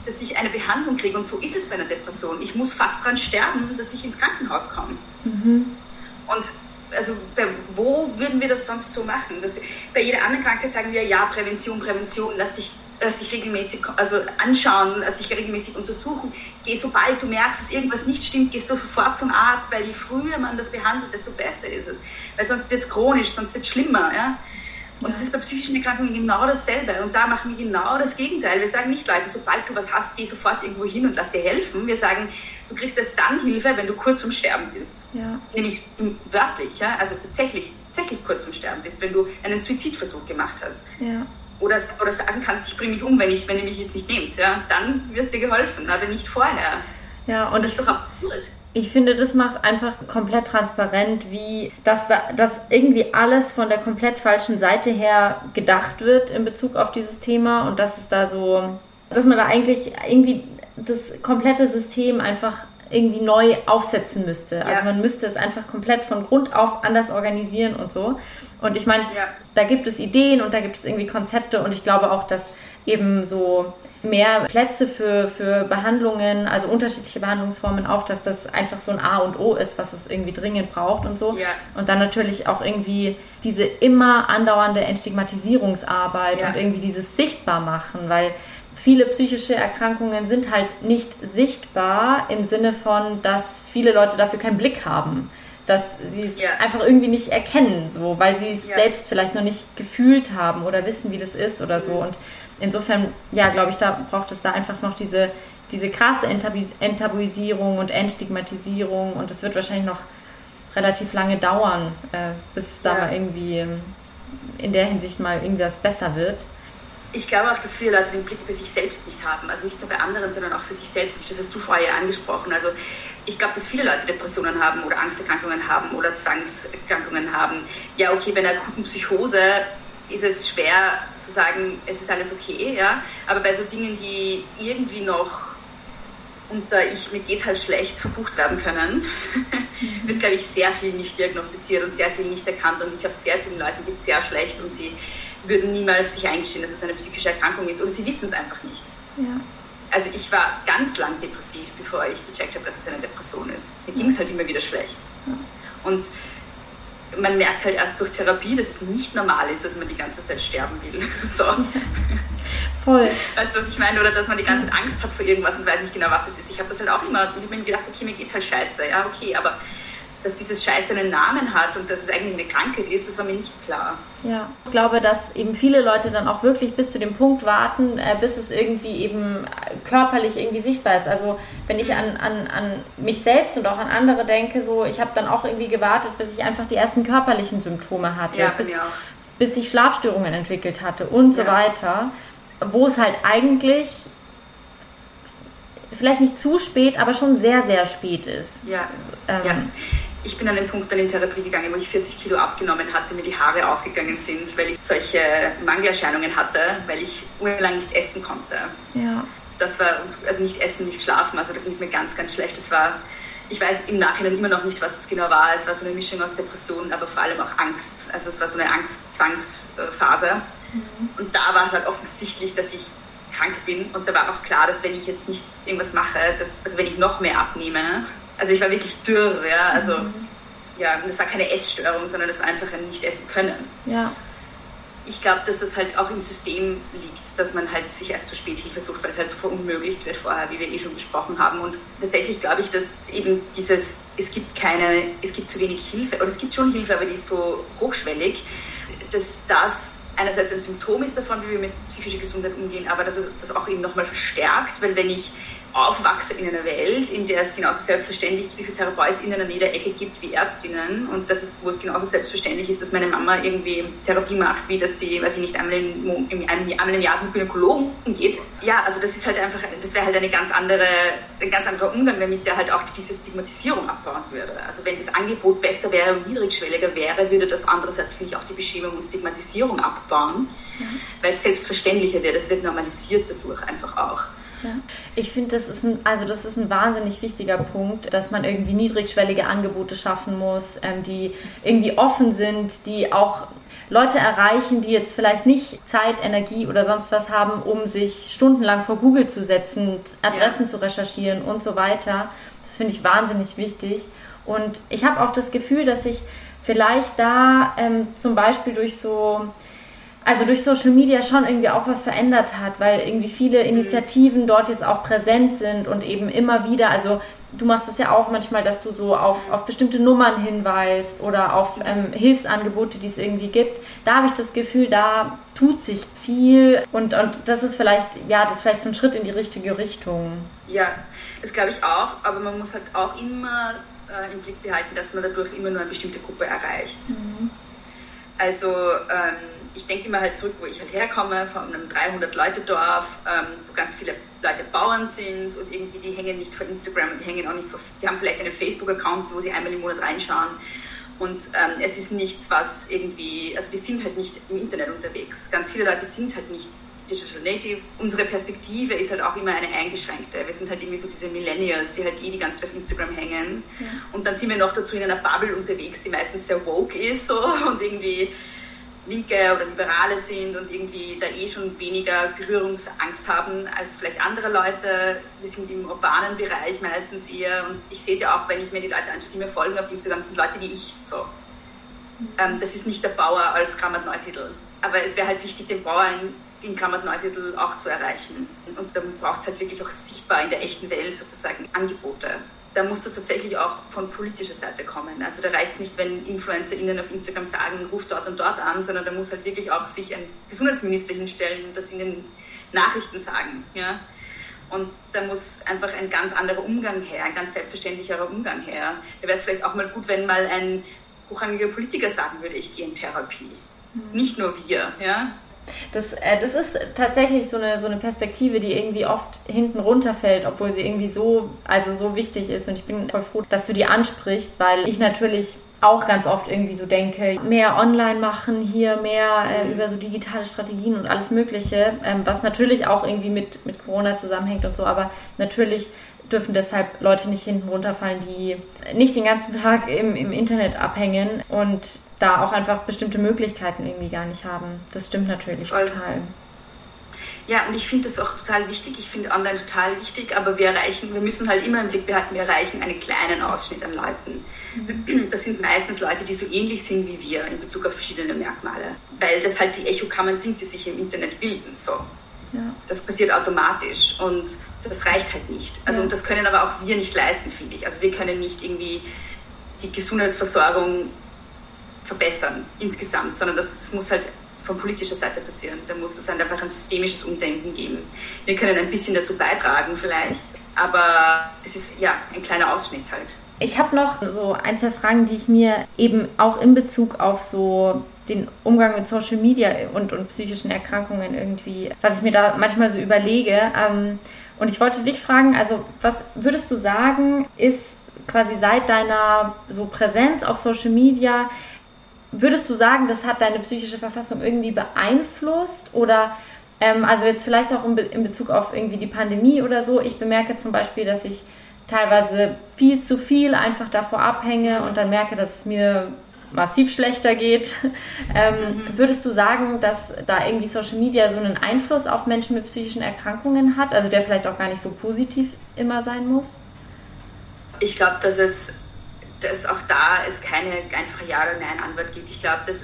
dass ich eine Behandlung kriege. Und so ist es bei einer Depression. Ich muss fast dran sterben, dass ich ins Krankenhaus komme. Mhm. Und also bei, wo würden wir das sonst so machen? Das, bei jeder anderen Krankheit sagen wir, ja, Prävention, Prävention, lass dich, lass dich regelmäßig also anschauen, lass dich regelmäßig untersuchen. Geh, sobald du merkst, dass irgendwas nicht stimmt, gehst du sofort zum Arzt, weil je früher man das behandelt, desto besser ist es. Weil sonst wird es chronisch, sonst wird es schlimmer. Ja? Und es ja. ist bei psychischen Erkrankungen genau dasselbe. Und da machen wir genau das Gegenteil. Wir sagen nicht Leuten, sobald du was hast, geh sofort irgendwo hin und lass dir helfen. Wir sagen, du kriegst erst dann Hilfe, wenn du kurz vorm Sterben bist. Ja. Nämlich wörtlich, ja? also tatsächlich, tatsächlich kurz vorm Sterben bist, wenn du einen Suizidversuch gemacht hast. Ja. Oder, oder sagen kannst, ich bringe mich um, wenn, ich, wenn ihr mich jetzt nicht nehmt. Ja? Dann wirst dir geholfen, aber nicht vorher. Ja, und das ist doch absurd. Ich finde, das macht einfach komplett transparent, wie dass, da, dass irgendwie alles von der komplett falschen Seite her gedacht wird in Bezug auf dieses Thema und dass es da so dass man da eigentlich irgendwie das komplette System einfach irgendwie neu aufsetzen müsste. Ja. Also man müsste es einfach komplett von Grund auf anders organisieren und so. Und ich meine, ja. da gibt es Ideen und da gibt es irgendwie Konzepte und ich glaube auch, dass eben so mehr Plätze für, für Behandlungen, also unterschiedliche Behandlungsformen auch, dass das einfach so ein A und O ist, was es irgendwie dringend braucht und so. Ja. Und dann natürlich auch irgendwie diese immer andauernde Entstigmatisierungsarbeit ja. und irgendwie dieses Sichtbarmachen, weil viele psychische Erkrankungen sind halt nicht sichtbar im Sinne von, dass viele Leute dafür keinen Blick haben. Dass sie es ja. einfach irgendwie nicht erkennen, so, weil sie es selbst vielleicht noch nicht gefühlt haben oder wissen, wie das ist oder so. Mhm. Und insofern, ja, glaube ich, da braucht es da einfach noch diese, diese krasse Enttabuisierung und Entstigmatisierung und es wird wahrscheinlich noch relativ lange dauern, äh, bis da mal irgendwie in der Hinsicht mal irgendwas besser wird ich glaube auch, dass viele Leute den Blick für sich selbst nicht haben. Also nicht nur bei anderen, sondern auch für sich selbst nicht. Das hast du vorher ja angesprochen. Also ich glaube, dass viele Leute Depressionen haben oder Angsterkrankungen haben oder Zwangserkrankungen haben. Ja, okay, bei einer akuten Psychose ist es schwer zu sagen, es ist alles okay, ja. Aber bei so Dingen, die irgendwie noch unter ich, mir geht's halt schlecht verbucht werden können, wird, glaube ich, sehr viel nicht diagnostiziert und sehr viel nicht erkannt. Und ich glaube, sehr vielen Leuten geht es sehr schlecht und sie würden niemals sich eingestehen, dass es eine psychische Erkrankung ist oder sie wissen es einfach nicht. Ja. Also ich war ganz lang depressiv, bevor ich gecheckt habe, dass es eine Depression ist. Mir ging es halt immer wieder schlecht. Ja. Und man merkt halt erst durch Therapie, dass es nicht normal ist, dass man die ganze Zeit sterben will. So. Voll. Weißt du, was ich meine? Oder dass man die ganze Zeit Angst hat vor irgendwas und weiß nicht genau, was es ist. Ich habe das halt auch immer, ich habe mir gedacht, okay, mir geht's halt scheiße. Ja, okay, aber dass dieses Scheiß einen Namen hat und dass es eigentlich eine Krankheit ist, das war mir nicht klar. Ja, ich glaube, dass eben viele Leute dann auch wirklich bis zu dem Punkt warten, äh, bis es irgendwie eben körperlich irgendwie sichtbar ist. Also wenn ich an, an, an mich selbst und auch an andere denke, so ich habe dann auch irgendwie gewartet, bis ich einfach die ersten körperlichen Symptome hatte, ja, bis, bis ich Schlafstörungen entwickelt hatte und ja. so weiter, wo es halt eigentlich vielleicht nicht zu spät, aber schon sehr, sehr spät ist. Ja, ähm, ja ich bin an den Punkt dann in Therapie gegangen, wo ich 40 Kilo abgenommen hatte, mir die Haare ausgegangen sind, weil ich solche Mangelerscheinungen hatte, weil ich urlang nichts essen konnte. Ja. Das war also nicht essen, nicht schlafen, also da ging es mir ganz, ganz schlecht. Das war, ich weiß im Nachhinein immer noch nicht, was das genau war. Es war so eine Mischung aus Depression, aber vor allem auch Angst. Also es war so eine Angst-Zwangsphase. Mhm. Und da war halt offensichtlich, dass ich krank bin. Und da war auch klar, dass wenn ich jetzt nicht irgendwas mache, dass, also wenn ich noch mehr abnehme, also ich war wirklich dürr, ja. Also mhm. ja, das war keine Essstörung, sondern das war einfach ein Nicht-Essen können. Ja. Ich glaube, dass das halt auch im System liegt, dass man halt sich erst zu spät Hilfe sucht, weil es halt so verunmöglicht wird vorher, wie wir eh schon besprochen haben. Und tatsächlich glaube ich, dass eben dieses, es gibt keine, es gibt zu wenig Hilfe, oder es gibt schon Hilfe, aber die ist so hochschwellig, dass das einerseits ein Symptom ist davon, wie wir mit psychischer Gesundheit umgehen, aber dass es das auch eben nochmal verstärkt, weil wenn ich aufwachse in einer Welt, in der es genauso selbstverständlich PsychotherapeutInnen an jeder Ecke gibt wie Ärztinnen und dass es, wo es genauso selbstverständlich ist, dass meine Mama irgendwie Therapie macht, wie dass sie, weiß ich nicht, einmal, im, einmal im Jahr zum Gynäkologen geht. Ja, also das ist halt einfach, das wäre halt eine ganz andere, ein ganz anderer Umgang damit, der halt auch diese Stigmatisierung abbauen würde. Also wenn das Angebot besser wäre und niedrigschwelliger wäre, würde das andererseits, finde ich, auch die Beschämung und Stigmatisierung abbauen, mhm. weil es selbstverständlicher wird, es wird normalisiert dadurch einfach auch. Ja. Ich finde, das ist ein, also das ist ein wahnsinnig wichtiger Punkt, dass man irgendwie niedrigschwellige Angebote schaffen muss, ähm, die irgendwie offen sind, die auch Leute erreichen, die jetzt vielleicht nicht Zeit, Energie oder sonst was haben, um sich stundenlang vor Google zu setzen, Adressen ja. zu recherchieren und so weiter. Das finde ich wahnsinnig wichtig. Und ich habe auch das Gefühl, dass ich vielleicht da ähm, zum Beispiel durch so also durch Social Media schon irgendwie auch was verändert hat, weil irgendwie viele mhm. Initiativen dort jetzt auch präsent sind und eben immer wieder, also du machst es ja auch manchmal, dass du so auf, auf bestimmte Nummern hinweist oder auf ähm, Hilfsangebote, die es irgendwie gibt. Da habe ich das Gefühl, da tut sich viel und, und das ist vielleicht, ja, das ist vielleicht so ein Schritt in die richtige Richtung. Ja, das glaube ich auch, aber man muss halt auch immer äh, im Blick behalten, dass man dadurch immer nur eine bestimmte Gruppe erreicht. Mhm. Also ähm, ich denke immer halt zurück, wo ich halt herkomme, von einem 300-Leute-Dorf, ähm, wo ganz viele Leute Bauern sind und irgendwie die hängen nicht vor Instagram und die hängen auch nicht vor, die haben vielleicht einen Facebook-Account, wo sie einmal im Monat reinschauen. Und ähm, es ist nichts, was irgendwie, also die sind halt nicht im Internet unterwegs. Ganz viele Leute sind halt nicht Digital Natives. Unsere Perspektive ist halt auch immer eine eingeschränkte. Wir sind halt irgendwie so diese Millennials, die halt eh die ganze Zeit auf Instagram hängen. Ja. Und dann sind wir noch dazu in einer Bubble unterwegs, die meistens sehr woke ist so und irgendwie Linke oder Liberale sind und irgendwie da eh schon weniger Berührungsangst haben als vielleicht andere Leute. Wir sind im urbanen Bereich meistens eher und ich sehe es ja auch, wenn ich mir die Leute anschaue, die mir folgen auf Instagram, sind Leute wie ich so. Ähm, das ist nicht der Bauer als Grammat Neusiedl. Aber es wäre halt wichtig, den Bauern in Grammat Neusiedl auch zu erreichen. Und dann braucht es halt wirklich auch sichtbar in der echten Welt sozusagen Angebote da muss das tatsächlich auch von politischer Seite kommen. Also da reicht nicht, wenn InfluencerInnen auf Instagram sagen, ruft dort und dort an, sondern da muss halt wirklich auch sich ein Gesundheitsminister hinstellen und das in den Nachrichten sagen. Ja? Und da muss einfach ein ganz anderer Umgang her, ein ganz selbstverständlicherer Umgang her. Da wäre es vielleicht auch mal gut, wenn mal ein hochrangiger Politiker sagen würde, ich gehe in Therapie. Mhm. Nicht nur wir. Ja? Das, äh, das ist tatsächlich so eine, so eine Perspektive, die irgendwie oft hinten runterfällt, obwohl sie irgendwie so, also so wichtig ist. Und ich bin voll froh, dass du die ansprichst, weil ich natürlich auch ganz oft irgendwie so denke, mehr online machen hier, mehr äh, mhm. über so digitale Strategien und alles Mögliche, ähm, was natürlich auch irgendwie mit, mit Corona zusammenhängt und so, aber natürlich dürfen deshalb Leute nicht hinten runterfallen, die nicht den ganzen Tag im, im Internet abhängen und da auch einfach bestimmte Möglichkeiten irgendwie gar nicht haben. Das stimmt natürlich Voll. total. Ja, und ich finde das auch total wichtig. Ich finde online total wichtig, aber wir erreichen, wir müssen halt immer im Blick behalten, wir erreichen einen kleinen Ausschnitt an Leuten. Mhm. Das sind meistens Leute, die so ähnlich sind wie wir in Bezug auf verschiedene Merkmale, weil das halt die Echokammern sind, die sich im Internet bilden. So. Ja. Das passiert automatisch und das reicht halt nicht. Also ja. und das können aber auch wir nicht leisten, finde ich. Also wir können nicht irgendwie die Gesundheitsversorgung verbessern insgesamt, sondern das, das muss halt von politischer Seite passieren. Da muss es halt einfach ein systemisches Umdenken geben. Wir können ein bisschen dazu beitragen vielleicht, aber es ist ja ein kleiner Ausschnitt halt. Ich habe noch so ein, zwei Fragen, die ich mir eben auch in Bezug auf so den Umgang mit Social Media und, und psychischen Erkrankungen irgendwie, was ich mir da manchmal so überlege. Ähm, und ich wollte dich fragen, also was würdest du sagen, ist quasi seit deiner so Präsenz auf Social Media würdest du sagen, das hat deine psychische Verfassung irgendwie beeinflusst oder ähm, also jetzt vielleicht auch in, Be in Bezug auf irgendwie die Pandemie oder so. Ich bemerke zum Beispiel, dass ich teilweise viel zu viel einfach davor abhänge und dann merke, dass es mir massiv schlechter geht. Ähm, mhm. Würdest du sagen, dass da irgendwie Social Media so einen Einfluss auf Menschen mit psychischen Erkrankungen hat, also der vielleicht auch gar nicht so positiv immer sein muss? Ich glaube, dass es dass auch da es keine einfache Ja- oder Nein-Antwort gibt. Ich glaube, dass,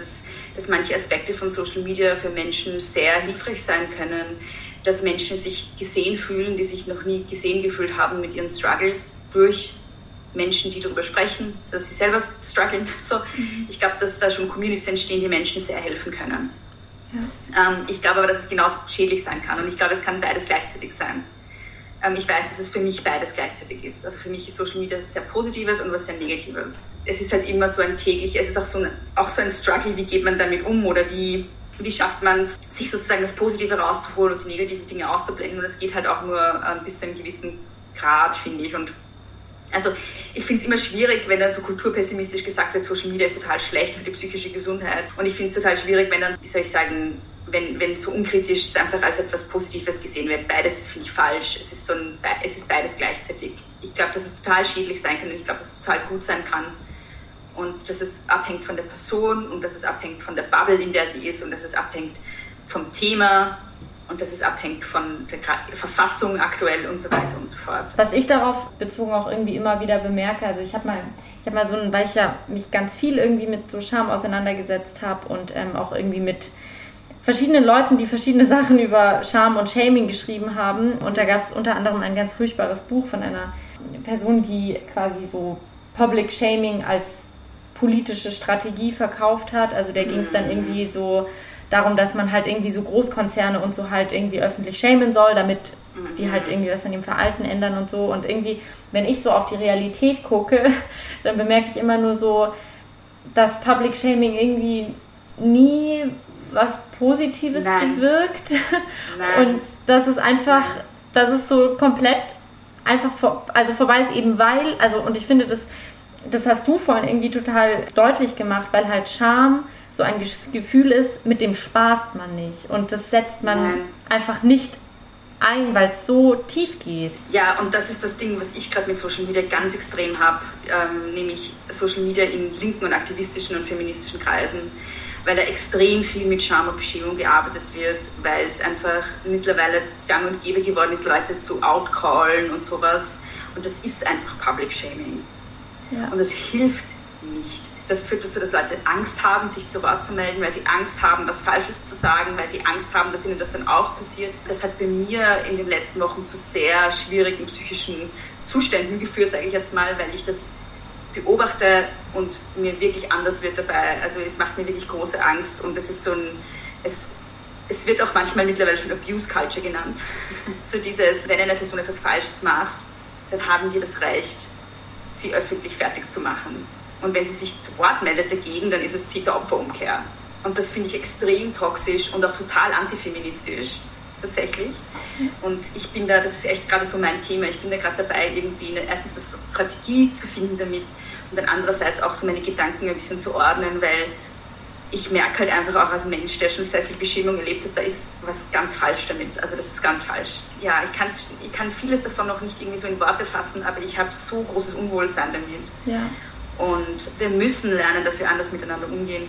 dass manche Aspekte von Social Media für Menschen sehr hilfreich sein können, dass Menschen sich gesehen fühlen, die sich noch nie gesehen gefühlt haben mit ihren Struggles durch Menschen, die darüber sprechen, dass sie selber strugglen. So, mhm. Ich glaube, dass da schon Communities entstehen, die Menschen sehr helfen können. Ja. Ähm, ich glaube aber, dass es genauso schädlich sein kann und ich glaube, es kann beides gleichzeitig sein. Ähm, ich weiß, dass es für mich beides gleichzeitig ist. Also für mich ist Social Media sehr Positives und was sehr Negatives. Es ist halt immer so ein täglich, es ist auch so ein, auch so ein Struggle, wie geht man damit um oder wie, wie schafft man es, sich sozusagen das Positive rauszuholen und die negativen Dinge auszublenden. Und das geht halt auch nur ähm, bis zu einem gewissen Grad, finde ich. Und also ich finde es immer schwierig, wenn dann so kulturpessimistisch gesagt wird, Social Media ist total schlecht für die psychische Gesundheit. Und ich finde es total schwierig, wenn dann, wie soll ich sagen, wenn, wenn so unkritisch einfach als etwas Positives gesehen wird. Beides ist, finde ich, falsch. Es ist, so ein, es ist beides gleichzeitig. Ich glaube, dass es total schädlich sein kann und ich glaube, dass es total gut sein kann. Und dass es abhängt von der Person und dass es abhängt von der Bubble, in der sie ist und dass es abhängt vom Thema und dass es abhängt von der Verfassung aktuell und so weiter und so fort. Was ich darauf bezogen auch irgendwie immer wieder bemerke, also ich habe mal, ich habe mal so ein, weil ich ja mich ganz viel irgendwie mit so Scham auseinandergesetzt habe und ähm, auch irgendwie mit verschiedenen Leuten, die verschiedene Sachen über Scham und Shaming geschrieben haben. Und da gab es unter anderem ein ganz furchtbares Buch von einer Person, die quasi so Public Shaming als politische Strategie verkauft hat. Also der ging es dann mhm. irgendwie so darum, dass man halt irgendwie so Großkonzerne und so halt irgendwie öffentlich shamen soll, damit die halt mhm. irgendwie was an dem Verhalten ändern und so. Und irgendwie, wenn ich so auf die Realität gucke, dann bemerke ich immer nur so, dass Public Shaming irgendwie nie was Positives Nein. bewirkt. Nein. Und das ist einfach, das ist so komplett einfach vor, also vorbei ist eben weil, also und ich finde, das, das hast du vorhin irgendwie total deutlich gemacht, weil halt Scham so ein Gefühl ist, mit dem spaßt man nicht. Und das setzt man Nein. einfach nicht ein, weil es so tief geht. Ja, und das ist das Ding, was ich gerade mit Social Media ganz extrem habe, ähm, nämlich Social Media in linken und aktivistischen und feministischen Kreisen, weil da extrem viel mit Scham und Beschämung gearbeitet wird, weil es einfach mittlerweile gang und gäbe geworden ist, Leute zu outcallen und sowas. Und das ist einfach Public Shaming. Ja. Und das hilft nicht. Das führt dazu, dass Leute Angst haben, sich zu Wort zu melden, weil sie Angst haben, was Falsches zu sagen, weil sie Angst haben, dass ihnen das dann auch passiert. Das hat bei mir in den letzten Wochen zu sehr schwierigen psychischen Zuständen geführt, sage ich jetzt mal, weil ich das beobachte und mir wirklich anders wird dabei. Also es macht mir wirklich große Angst und es ist so ein, es, es wird auch manchmal mittlerweile schon Abuse Culture genannt. so dieses, wenn eine Person etwas Falsches macht, dann haben wir das Recht, sie öffentlich fertig zu machen. Und wenn sie sich zu Wort meldet dagegen, dann ist es Täter-Opfer-Umkehr. Und das finde ich extrem toxisch und auch total antifeministisch, tatsächlich. Und ich bin da, das ist echt gerade so mein Thema, ich bin da gerade dabei, irgendwie eine, erstens eine Strategie zu finden damit und dann andererseits auch so meine Gedanken ein bisschen zu ordnen, weil ich merke halt einfach auch als Mensch, der schon sehr viel Beschämung erlebt hat, da ist was ganz falsch damit. Also das ist ganz falsch. Ja, ich, kann's, ich kann vieles davon noch nicht irgendwie so in Worte fassen, aber ich habe so großes Unwohlsein damit. Ja. Und wir müssen lernen, dass wir anders miteinander umgehen.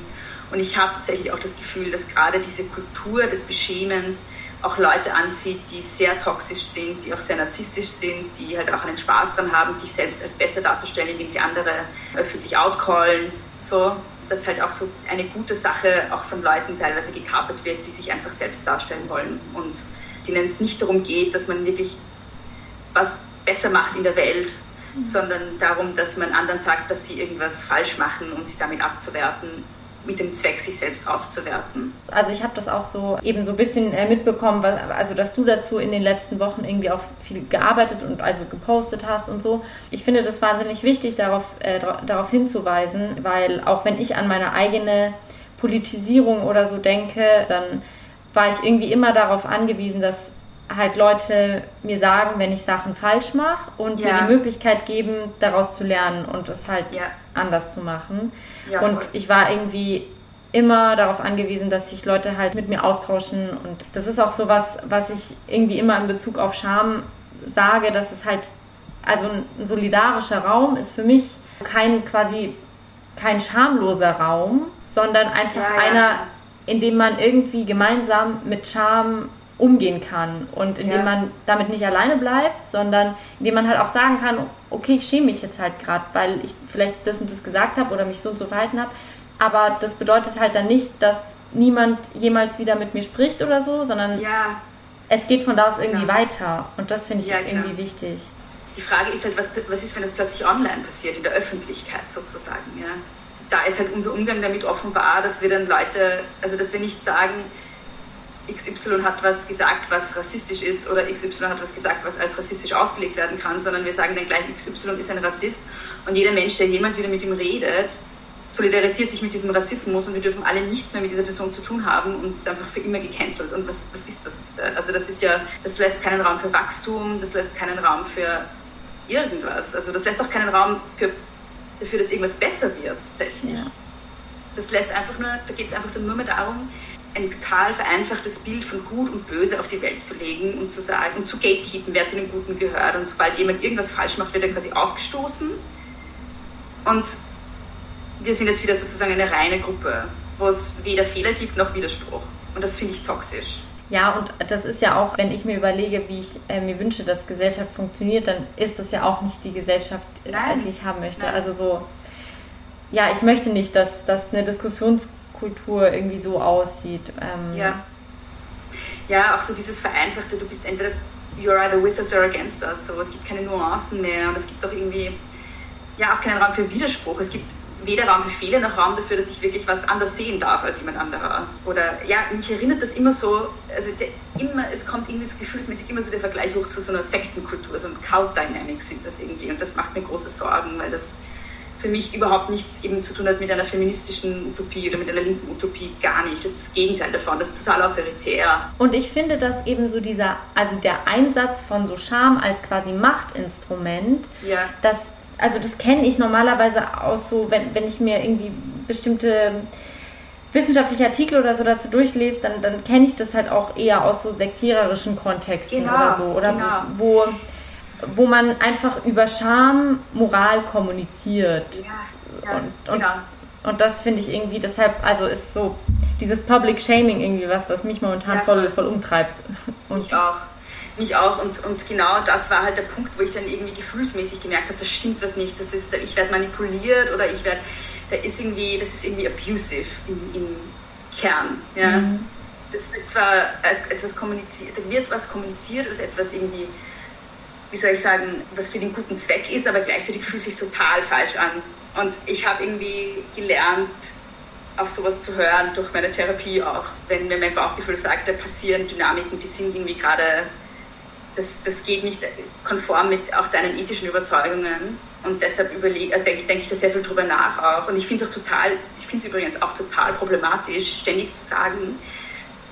Und ich habe tatsächlich auch das Gefühl, dass gerade diese Kultur des Beschämens auch Leute anzieht, die sehr toxisch sind, die auch sehr narzisstisch sind, die halt auch einen Spaß dran haben, sich selbst als besser darzustellen, indem sie andere öffentlich outcallen. So, dass halt auch so eine gute Sache auch von Leuten teilweise gekapert wird, die sich einfach selbst darstellen wollen und denen es nicht darum geht, dass man wirklich was besser macht in der Welt, sondern darum, dass man anderen sagt, dass sie irgendwas falsch machen und sich damit abzuwerten mit dem Zweck, sich selbst aufzuwerten. Also ich habe das auch so eben so ein bisschen äh, mitbekommen, also dass du dazu in den letzten Wochen irgendwie auch viel gearbeitet und also gepostet hast und so. Ich finde das wahnsinnig wichtig, darauf, äh, darauf hinzuweisen, weil auch wenn ich an meine eigene Politisierung oder so denke, dann war ich irgendwie immer darauf angewiesen, dass halt Leute mir sagen, wenn ich Sachen falsch mache und ja. mir die Möglichkeit geben, daraus zu lernen und es halt ja. Anders zu machen. Ja, und ich war irgendwie immer darauf angewiesen, dass sich Leute halt mit mir austauschen. Und das ist auch so was, was ich irgendwie immer in Bezug auf Scham sage, dass es halt also ein solidarischer Raum ist für mich kein quasi kein schamloser Raum, sondern einfach einer, in dem man irgendwie gemeinsam mit Scham umgehen kann und indem ja. man damit nicht alleine bleibt, sondern indem man halt auch sagen kann, okay, ich schäme mich jetzt halt gerade, weil ich vielleicht das und das gesagt habe oder mich so und so verhalten habe, aber das bedeutet halt dann nicht, dass niemand jemals wieder mit mir spricht oder so, sondern ja. es geht von da aus irgendwie genau. weiter und das finde ich ja, genau. irgendwie wichtig. Die Frage ist halt, was, was ist, wenn das plötzlich online passiert, in der Öffentlichkeit sozusagen, ja? Da ist halt unser Umgang damit offenbar, dass wir dann Leute, also dass wir nicht sagen, XY hat was gesagt, was rassistisch ist oder XY hat was gesagt, was als rassistisch ausgelegt werden kann, sondern wir sagen dann gleich, XY ist ein Rassist und jeder Mensch, der jemals wieder mit ihm redet, solidarisiert sich mit diesem Rassismus und wir dürfen alle nichts mehr mit dieser Person zu tun haben und ist einfach für immer gecancelt. Und was, was ist das? Also das ist ja, das lässt keinen Raum für Wachstum, das lässt keinen Raum für irgendwas. Also das lässt auch keinen Raum für, dafür, dass irgendwas besser wird tatsächlich. Ja. Das lässt einfach nur, da geht es einfach nur mehr darum, ein total vereinfachtes Bild von Gut und Böse auf die Welt zu legen und zu sagen und zu gatekeepen, wer zu den Guten gehört. Und sobald jemand irgendwas falsch macht, wird er quasi ausgestoßen. Und wir sind jetzt wieder sozusagen eine reine Gruppe, wo es weder Fehler gibt noch Widerspruch. Und das finde ich toxisch. Ja, und das ist ja auch, wenn ich mir überlege, wie ich äh, mir wünsche, dass Gesellschaft funktioniert, dann ist das ja auch nicht die Gesellschaft, Nein. die ich haben möchte. Nein. Also so, ja, ich möchte nicht, dass, dass eine Diskussions Kultur irgendwie so aussieht. Ähm ja. Ja, auch so dieses Vereinfachte, du bist entweder you're either with us or against us. So, es gibt keine Nuancen mehr und es gibt auch irgendwie ja auch keinen Raum für Widerspruch. Es gibt weder Raum für Fehler noch Raum dafür, dass ich wirklich was anders sehen darf als jemand anderer. Oder ja, mich erinnert das immer so, also der, immer, es kommt irgendwie so gefühlsmäßig immer so der Vergleich hoch zu so einer Sektenkultur, so ein Cult Dynamics sind das irgendwie und das macht mir große Sorgen, weil das für mich überhaupt nichts eben zu tun hat mit einer feministischen Utopie oder mit einer linken Utopie, gar nicht. Das ist das Gegenteil davon, das ist total autoritär. Und ich finde, dass eben so dieser, also der Einsatz von so Scham als quasi Machtinstrument, ja. das, also das kenne ich normalerweise aus so, wenn, wenn ich mir irgendwie bestimmte wissenschaftliche Artikel oder so dazu durchlese, dann, dann kenne ich das halt auch eher aus so sektiererischen Kontexten Genau, oder so. Oder genau. wo, wo man einfach über Scham Moral kommuniziert. Ja, ja Und- und- genau. Und das finde ich irgendwie, deshalb, also ist so dieses Public Shaming irgendwie was, was mich momentan Ja, voll, voll. voll umtreibt. Und Mich auch. Mich auch. Und, und genau das war halt der Punkt, wo ich dann irgendwie gefühlsmäßig gemerkt habe, das stimmt was nicht. Das ist, ich werde manipuliert oder ich werde, da ist irgendwie, das ist irgendwie abusive im, im Kern. Ja? Mhm. Das wird zwar als etwas kommuniziert, da wird was kommuniziert, als etwas irgendwie, wie soll ich sagen, was für den guten Zweck ist, aber gleichzeitig fühlt sich total falsch an. Und ich habe irgendwie gelernt, auf sowas zu hören, durch meine Therapie auch. Wenn mir mein Bauchgefühl sagt, da passieren Dynamiken, die sind irgendwie gerade, das, das geht nicht konform mit auch deinen ethischen Überzeugungen. Und deshalb also denke, denke ich da sehr viel drüber nach auch. Und ich finde es auch total, ich finde es übrigens auch total problematisch, ständig zu sagen,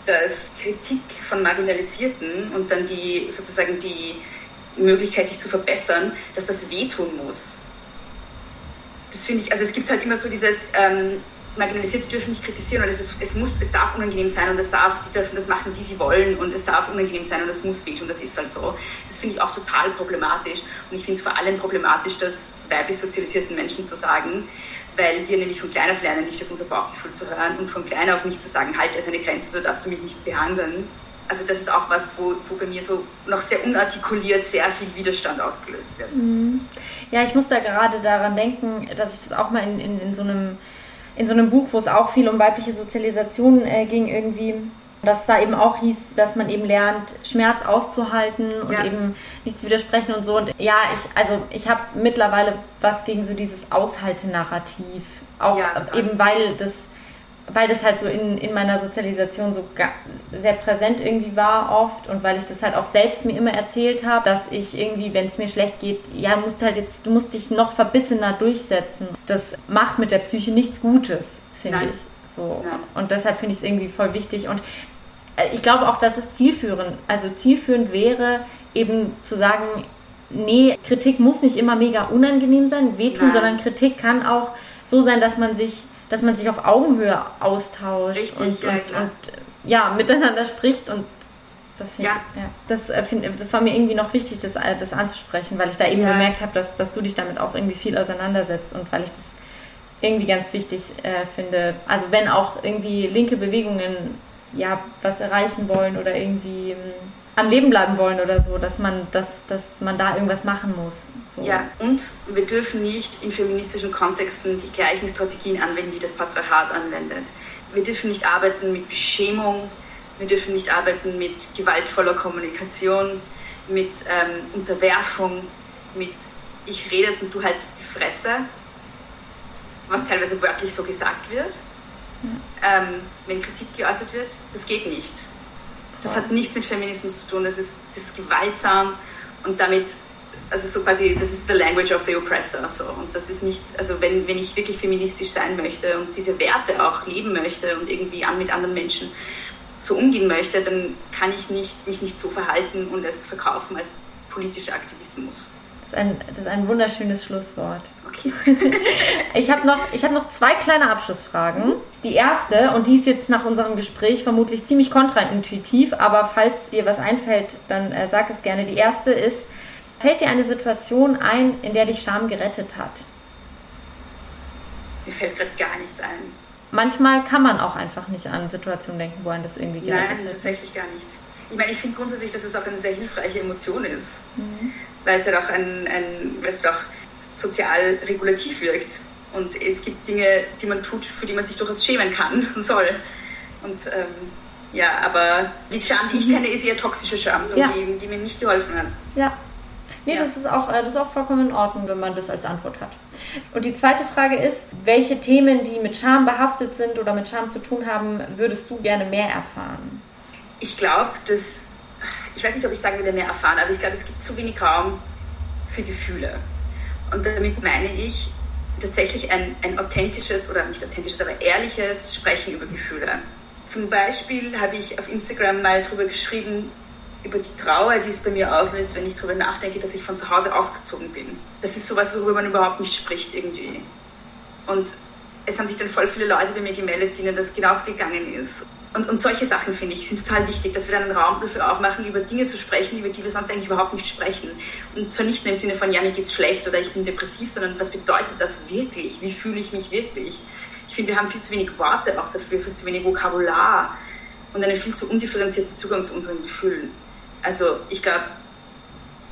dass Kritik von Marginalisierten und dann die sozusagen die Möglichkeit, sich zu verbessern, dass das wehtun muss. Das finde ich, also es gibt halt immer so dieses, ähm, Marginalisierte dürfen nicht kritisieren und es, ist, es muss, es darf unangenehm sein und es darf, die dürfen das machen, wie sie wollen und es darf unangenehm sein und es muss wehtun, das ist halt so. Das finde ich auch total problematisch und ich finde es vor allem problematisch, das weiblich sozialisierten Menschen zu sagen, weil wir nämlich von klein auf lernen, nicht auf unser Bauchgefühl zu hören und von klein auf nicht zu sagen, halt, da ist eine Grenze, so darfst du mich nicht behandeln. Also das ist auch was, wo, wo bei mir so noch sehr unartikuliert sehr viel Widerstand ausgelöst wird. Ja, ich muss da gerade daran denken, dass ich das auch mal in, in, in, so, einem, in so einem Buch, wo es auch viel um weibliche Sozialisation äh, ging, irgendwie, dass da eben auch hieß, dass man eben lernt, Schmerz auszuhalten und Ja. eben nicht zu widersprechen und so. Und ja, ich, also ich habe mittlerweile was gegen so dieses Aushaltenarrativ. Auch Ja, eben weil das weil das halt so in, in meiner Sozialisation so sehr präsent irgendwie war oft und weil ich das halt auch selbst mir immer erzählt habe, dass ich irgendwie, wenn es mir schlecht geht, ja, du musst halt jetzt, du musst dich noch verbissener durchsetzen. Das macht mit der Psyche nichts Gutes, finde ich. So. Nein. Und deshalb finde ich es irgendwie voll wichtig. Und äh, ich glaube auch, dass es zielführend, also zielführend wäre, eben zu sagen, nee, Kritik muss nicht immer mega unangenehm sein, wehtun, Nein. sondern Kritik kann auch so sein, dass man sich, dass man sich auf Augenhöhe austauscht Richtig, und, ja, und, und ja, miteinander spricht und das finde Ja. ich, ja, das, äh, find, das war mir irgendwie noch wichtig, das, äh, das anzusprechen, weil ich da eben Ja. gemerkt habe, dass, dass du dich damit auch irgendwie viel auseinandersetzt und weil ich das irgendwie ganz wichtig äh, finde. Also wenn auch irgendwie linke Bewegungen ja was erreichen wollen oder irgendwie ähm, am Leben bleiben wollen oder so, dass man, dass, dass man da irgendwas machen muss. So. Ja, und wir dürfen nicht in feministischen Kontexten die gleichen Strategien anwenden, die das Patriarchat anwendet. Wir dürfen nicht arbeiten mit Beschämung, wir dürfen nicht arbeiten mit gewaltvoller Kommunikation, mit ähm, Unterwerfung, mit ich rede jetzt und du halt die Fresse, was teilweise wörtlich so gesagt wird. Ähm, wenn Kritik geäußert wird, das geht nicht. Das hat nichts mit Feminismus zu tun, das ist, das ist gewaltsam und damit, also so quasi, das ist the language of the oppressor. So. Und das ist nicht, also wenn, wenn ich wirklich feministisch sein möchte und diese Werte auch leben möchte und irgendwie an mit anderen Menschen so umgehen möchte, dann kann ich nicht, mich nicht so verhalten und es verkaufen als politischer Aktivismus. Das, ist ein, das ist ein wunderschönes Schlusswort. Okay. Ich habe noch, ich hab noch zwei kleine Abschlussfragen. Die erste, und die ist jetzt nach unserem Gespräch vermutlich ziemlich kontraintuitiv, aber falls dir was einfällt, dann äh, sag es gerne. Die erste ist, fällt dir eine Situation ein, in der dich Scham gerettet hat? Mir fällt gerade gar nichts ein. Manchmal kann man auch einfach nicht an Situationen denken, wo einen das irgendwie gerettet Nein, hat. tatsächlich gar nicht. Ich meine, ich finde grundsätzlich, dass es auch eine sehr hilfreiche Emotion ist, Mhm. weil es ja auch ein, ein weil es doch sozial regulativ wirkt. Und es gibt Dinge, die man tut, für die man sich durchaus schämen kann und soll. Und ähm, ja, aber die Scham, die ich kenne, ist eher toxische Scham, so, Mhm. Ja. die, die mir nicht geholfen hat. Ja. Nee, Ja. Das, ist auch, äh, das ist auch vollkommen in Ordnung, wenn man das als Antwort hat. Und die zweite Frage ist, welche Themen, die mit Scham behaftet sind oder mit Scham zu tun haben, würdest du gerne mehr erfahren? Ich glaube, dass, ich weiß nicht, ob ich sagen würde, mehr erfahren, aber ich glaube, es gibt zu wenig Raum für Gefühle. Und damit meine ich tatsächlich ein, ein authentisches oder nicht authentisches, aber ehrliches Sprechen über Gefühle. Zum Beispiel habe ich auf Instagram mal drüber geschrieben, über die Trauer, die es bei mir auslöst, wenn ich darüber nachdenke, dass ich von zu Hause ausgezogen bin. Das ist sowas, worüber man überhaupt nicht spricht irgendwie. Und es haben sich dann voll viele Leute bei mir gemeldet, denen das genauso gegangen ist. Und, und solche Sachen, finde ich, sind total wichtig, dass wir dann einen Raum dafür aufmachen, über Dinge zu sprechen, über die wir sonst eigentlich überhaupt nicht sprechen. Und zwar nicht nur im Sinne von, ja, mir geht's schlecht oder ich bin depressiv, sondern was bedeutet das wirklich? Wie fühle ich mich wirklich? Ich finde, wir haben viel zu wenig Worte auch dafür, viel zu wenig Vokabular und einen viel zu undifferenzierten Zugang zu unseren Gefühlen. Also ich glaube,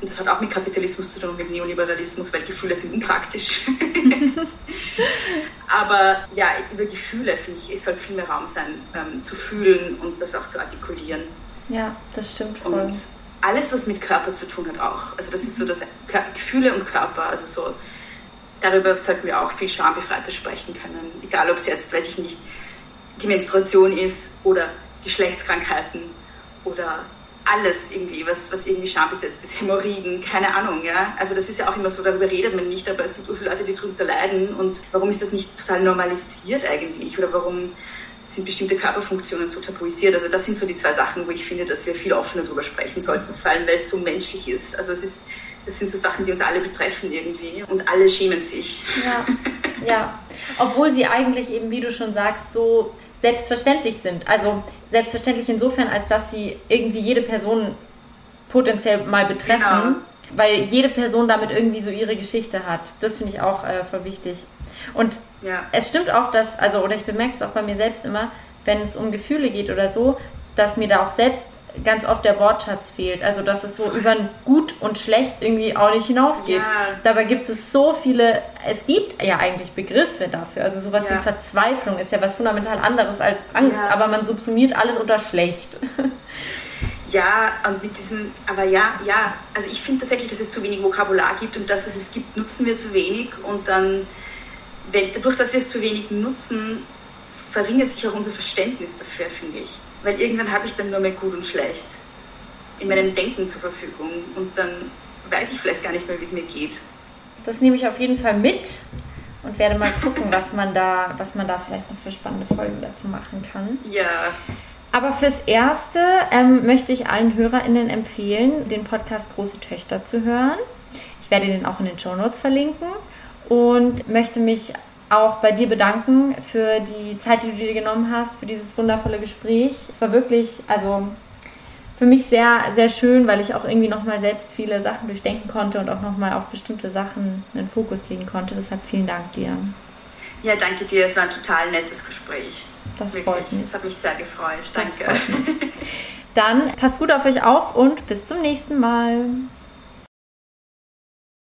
und das hat auch mit Kapitalismus zu tun und mit Neoliberalismus, weil Gefühle sind unpraktisch. Aber ja, über Gefühle, finde ich, es soll viel mehr Raum sein, ähm, zu fühlen und das auch zu artikulieren. Ja, das stimmt voll. Und alles, was mit Körper zu tun hat, auch. Also das ist so das Gefühle und Körper, also so darüber sollten wir auch viel schambefreiter sprechen können. Egal, ob es jetzt, weiß ich nicht, die Menstruation ist oder Geschlechtskrankheiten oder alles irgendwie, was, was irgendwie schambesetzt ist, Hämorrhoiden, keine Ahnung, ja. Also das ist ja auch immer so, darüber redet man nicht, aber es gibt so viele Leute, die darunter leiden und warum ist das nicht total normalisiert eigentlich oder warum sind bestimmte Körperfunktionen so tabuisiert? Also das sind so die zwei Sachen, wo ich finde, dass wir viel offener darüber sprechen sollten, vor allem weil es so menschlich ist. Also es ist, das sind so Sachen, die uns alle betreffen irgendwie und alle schämen sich. Ja, ja. Obwohl sie eigentlich eben, wie du schon sagst, so selbstverständlich sind. Also selbstverständlich insofern, als dass sie irgendwie jede Person potenziell mal betreffen, genau. weil jede Person damit irgendwie so ihre Geschichte hat. Das finde ich auch äh, voll wichtig. Und ja. es stimmt auch, dass, also, oder ich bemerke es auch bei mir selbst immer, wenn es um Gefühle geht oder so, dass mir da auch selbst ganz oft der Wortschatz fehlt. Also dass es so über ein Gut und Schlecht irgendwie auch nicht hinausgeht. Ja. Dabei gibt es so viele, es gibt ja eigentlich Begriffe dafür. Also sowas ja. wie Verzweiflung ist ja was fundamental anderes als Angst, ja. aber man subsumiert alles unter schlecht. Ja, und mit diesem, aber ja, ja, also ich finde tatsächlich, dass es zu wenig Vokabular gibt und das, was es gibt, nutzen wir zu wenig und dann, wenn, dadurch, dass wir es zu wenig nutzen, verringert sich auch unser Verständnis dafür, finde ich weil irgendwann habe ich dann nur mehr gut und schlecht in meinem Denken zur Verfügung und dann weiß ich vielleicht gar nicht mehr, wie es mir geht. Das nehme ich auf jeden Fall mit und werde mal gucken, was man da, was man da vielleicht noch für spannende Folgen dazu machen kann. Ja. Aber fürs Erste ähm, möchte ich allen HörerInnen empfehlen, den Podcast Große Töchter zu hören. Ich werde den auch in den Show Notes verlinken und möchte mich auch bei dir bedanken für die Zeit, die du dir genommen hast, für dieses wundervolle Gespräch. Es war wirklich, also für mich sehr, sehr schön, weil ich auch irgendwie nochmal selbst viele Sachen durchdenken konnte und auch nochmal auf bestimmte Sachen einen Fokus legen konnte. Deshalb vielen Dank dir. Ja, danke dir. Es war ein total nettes Gespräch. Das Wirklich. freut mich. Das hat mich sehr gefreut. Danke. Dann passt gut auf euch auf und bis zum nächsten Mal.